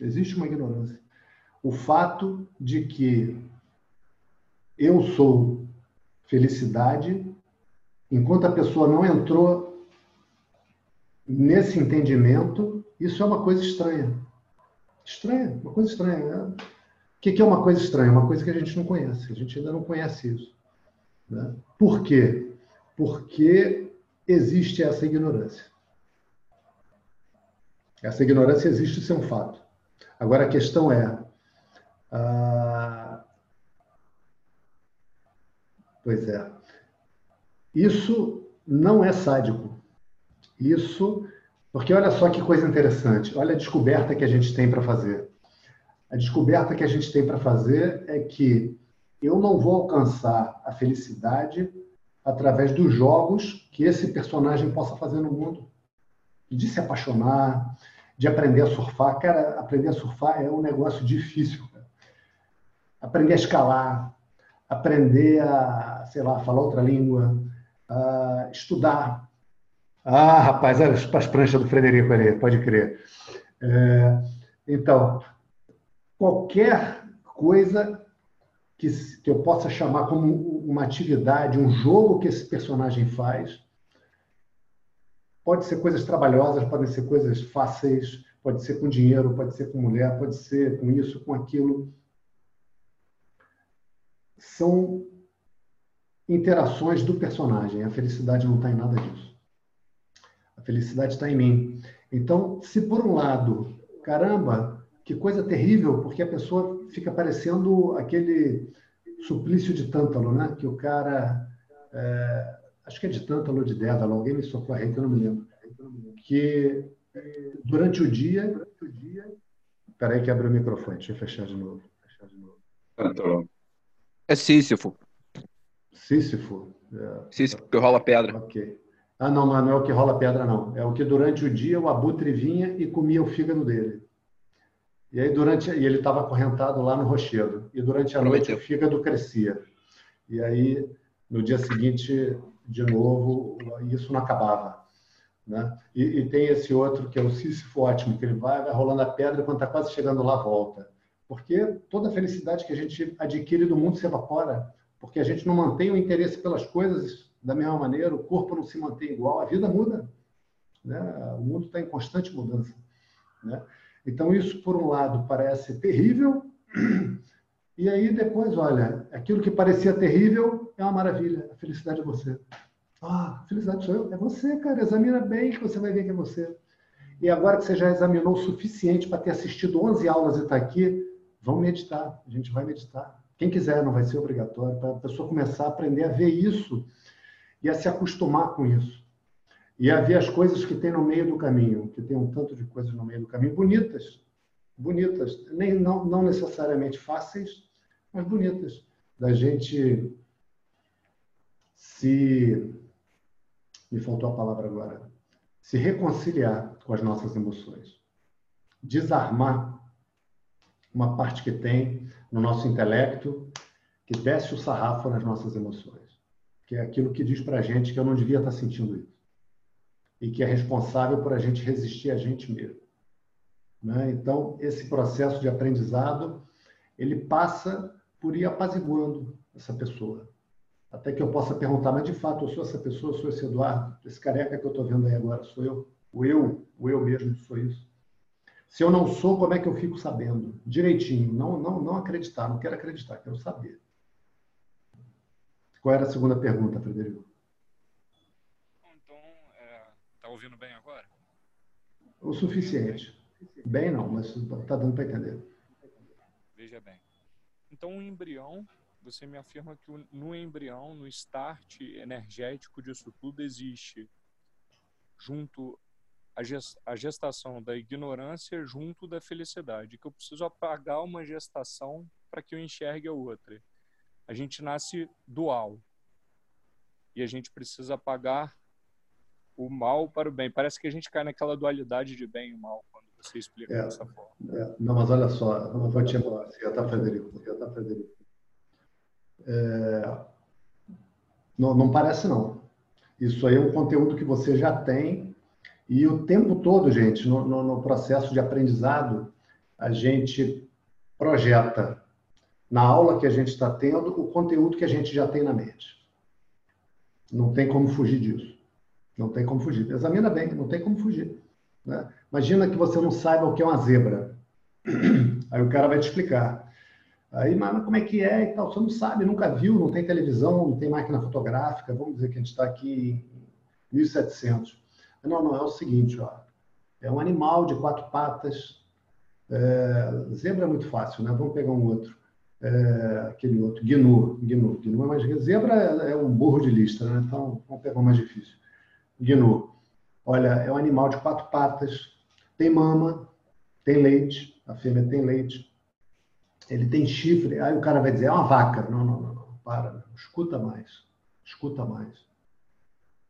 Existe uma ignorância. O fato de que eu sou felicidade, enquanto a pessoa não entrou nesse entendimento, isso é uma coisa estranha. Estranha, uma coisa estranha. Né? O que é uma coisa estranha? Uma coisa que a gente não conhece. A gente ainda não conhece isso. Né? Por quê? Porque existe essa ignorância. Essa ignorância existe, isso é um fato. Agora a questão é. Ah, pois é. Isso não é sádico. Isso. Porque olha só que coisa interessante. Olha a descoberta que a gente tem para fazer. A descoberta que a gente tem para fazer é que eu não vou alcançar a felicidade através dos jogos que esse personagem possa fazer no mundo. De se apaixonar, de aprender a surfar. Cara, aprender a surfar é um negócio difícil. Cara. Aprender a escalar, aprender a, sei lá, falar outra língua, estudar. Ah, rapaz, olha as pranchas do Frederico ali, pode crer. É, então, qualquer coisa que, que eu possa chamar como uma atividade, um jogo que esse personagem faz. Pode ser coisas trabalhosas, podem ser coisas fáceis, pode ser com dinheiro, pode ser com mulher, pode ser com isso, com aquilo. São interações do personagem. A felicidade não está em nada disso. A felicidade está em mim. Então, se por um lado, caramba, que coisa terrível, porque a pessoa fica parecendo aquele suplício de Tântalo, né? Que o cara, é, acho que é de Tântalo ou de Dédalo, alguém me socorre que eu não me lembro. Que durante o dia, espera aí que abriu o microfone, deixa eu fechar de novo. Fechar de novo. Tântalo. É Sísifo. Sísifo. É. Sísifo, que rola pedra. Ok. Ah, não, não é o que rola pedra, não. É o que durante o dia o abutre vinha e comia o fígado dele. E aí durante e ele estava acorrentado lá no rochedo. E durante a noite o fígado crescia. E aí no dia seguinte de novo isso não acabava, né? E, e tem esse outro que é o Sísifo ótimo, que ele vai, vai rolando a pedra quando está quase chegando lá volta. Porque toda a felicidade que a gente adquire do mundo se evapora, porque a gente não mantém o interesse pelas coisas da mesma maneira, o corpo não se mantém igual, a vida muda, né? O mundo está em constante mudança, né? Então, isso, por um lado, parece terrível, e aí depois, olha, aquilo que parecia terrível é uma maravilha. A felicidade é você. Ah, felicidade sou eu. É você, cara. Examina bem que você vai ver que é você. E agora que você já examinou o suficiente para ter assistido 11 aulas e está aqui, vamos meditar. A gente vai meditar. Quem quiser, não vai ser obrigatório, para a pessoa começar a aprender a ver isso e a se acostumar com isso. E havia as coisas que tem no meio do caminho, que tem um tanto de coisas no meio do caminho, bonitas, bonitas, nem não, não necessariamente fáceis, mas bonitas, da gente se me faltou a palavra agora, se reconciliar com as nossas emoções, desarmar uma parte que tem no nosso intelecto que desce o sarrafo nas nossas emoções, que é aquilo que diz para a gente que eu não devia estar sentindo isso e que é responsável por a gente resistir a gente mesmo. Né? Então, esse processo de aprendizado, ele passa por ir apaziguando essa pessoa. Até que eu possa perguntar, mas de fato, eu sou essa pessoa, eu sou esse Eduardo, esse careca que eu estou vendo aí agora, sou eu? O eu, o eu mesmo sou isso. Se eu não sou, como é que eu fico sabendo? Direitinho, não, não, não acreditar, não quero acreditar, quero saber. Qual era a segunda pergunta, Frederico? O suficiente. Bem não, mas está dando para entender. Veja bem. Então, o embrião, você me afirma que no embrião, no start energético disso tudo, existe junto a gestação da ignorância junto da felicidade, que eu preciso apagar uma gestação para que eu enxergue a outra. A gente nasce dual e a gente precisa apagar o mal para o bem. Parece que a gente cai naquela dualidade de bem e mal quando você explica é, dessa forma. É. Não, mas olha só, não vou te falar, já está Frederico, já está Frederico. É... Não, não parece não. Isso aí é um conteúdo que você já tem e o tempo todo, gente, no, no, no processo de aprendizado, a gente projeta na aula que a gente está tendo o conteúdo que a gente já tem na mente. Não tem como fugir disso. Não tem como fugir. Examina bem, não tem como fugir. Né? Imagina que você não saiba o que é uma zebra. Aí o cara vai te explicar. Aí, mas como é que é e tal? Você não sabe, nunca viu, não tem televisão, não tem máquina fotográfica. Vamos dizer que a gente está aqui em 1700. Não, não, é o seguinte, ó. É um animal de quatro patas. É, zebra é muito fácil, né? Vamos pegar um outro. É, aquele outro, gnu, gnu, gnu é mais zebra é, é, um burro de lista, né? Então vamos pegar o mais difícil. Gnu. Olha, é um animal de quatro patas, tem mama, tem leite, a fêmea tem leite, ele tem chifre. Aí o cara vai dizer, é uma vaca. Não, não, não, não. para, escuta mais, escuta mais.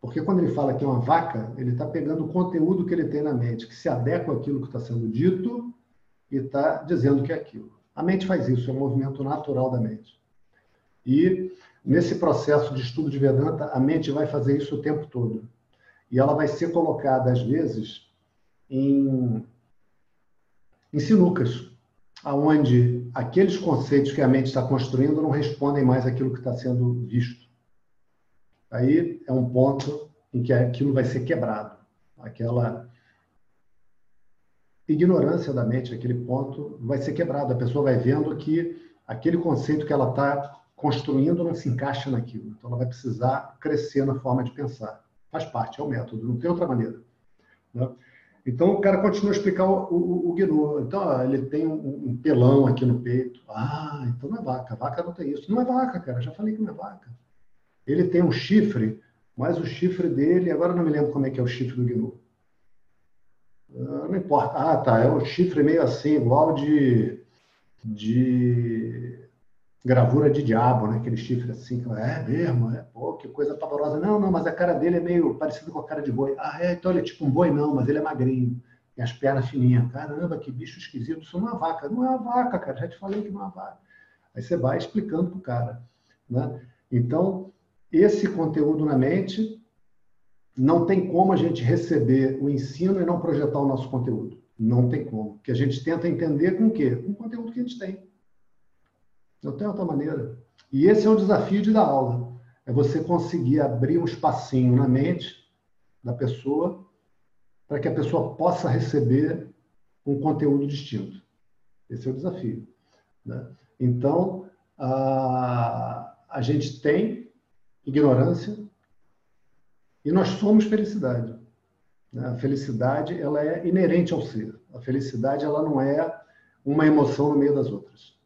Porque quando ele fala que é uma vaca, ele está pegando o conteúdo que ele tem na mente, que se adequa àquilo que está sendo dito e está dizendo que é aquilo. A mente faz isso, é um movimento natural da mente. E nesse processo de estudo de Vedanta, a mente vai fazer isso o tempo todo. E ela vai ser colocada, às vezes, em, em sinucas, aonde aqueles conceitos que a mente está construindo não respondem mais àquilo que está sendo visto. Aí é um ponto em que aquilo vai ser quebrado. Aquela ignorância da mente, aquele ponto, vai ser quebrado. A pessoa vai vendo que aquele conceito que ela está construindo não se encaixa naquilo. Então, ela vai precisar crescer na forma de pensar. Faz parte, é o método, não tem outra maneira. Né? Então, o cara continua a explicar o, o, o Gnu. Então, ó, ele tem um, um, pelão aqui no peito. Ah, então não é vaca. Vaca não tem isso. Não é vaca, cara. Já falei que não é vaca. Ele tem um chifre, mas o chifre dele, agora não me lembro como é que é o chifre do gnu. Ah, não importa. Ah, tá. É um chifre meio assim, igual de, de gravura de diabo, né? Aquele chifre assim, é mesmo, é, pô, que coisa pavorosa. Não, não, mas a cara dele é meio parecida com a cara de boi. Ah, é, então ele é tipo um boi, não, mas ele é magrinho. Tem as pernas fininhas. Caramba, que bicho esquisito. Isso não é uma vaca. Não é uma vaca, cara. Já te falei que não é uma vaca. Aí você vai explicando pro cara, né? Então, esse conteúdo na mente, não tem como a gente receber o ensino e não projetar o nosso conteúdo. Não tem como. Que a gente tenta entender com o quê? Com o conteúdo que a gente tem. Não tem outra maneira. E esse é o desafio de dar aula. É você conseguir abrir um espacinho na mente da pessoa para que a pessoa possa receber um conteúdo distinto. Esse é o desafio. Né? Então, a, a gente tem ignorância, e nós somos felicidade. Né? A felicidade ela é inerente ao ser. A felicidade ela não é uma emoção no meio das outras.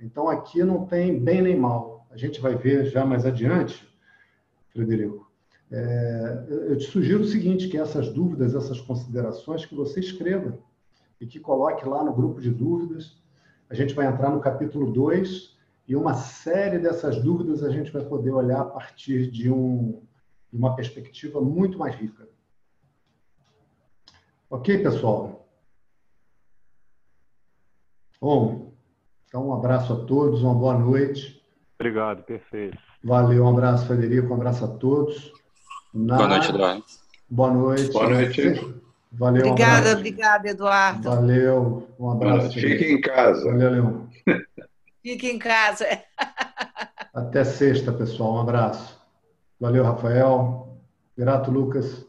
Então aqui não tem bem nem mal. A gente vai ver já mais adiante, Frederico. É, eu te sugiro o seguinte, que essas dúvidas, essas considerações, que você escreva e que coloque lá no grupo de dúvidas. A gente vai entrar no capítulo 2 e uma série dessas dúvidas a gente vai poder olhar a partir de, um, de uma perspectiva muito mais rica. Ok, pessoal? Bom, então um abraço a todos, uma boa noite. Obrigado, perfeito. Valeu, um abraço, Federico, um abraço a todos. Na... Boa noite, Eduardo. Boa noite. Boa noite. Valeu. Obrigada, um obrigada, Eduardo. Valeu, um abraço. Fique em casa. Valeu, Leão. Fique em casa. Até sexta, pessoal. Um abraço. Valeu, Rafael. Grato, Lucas.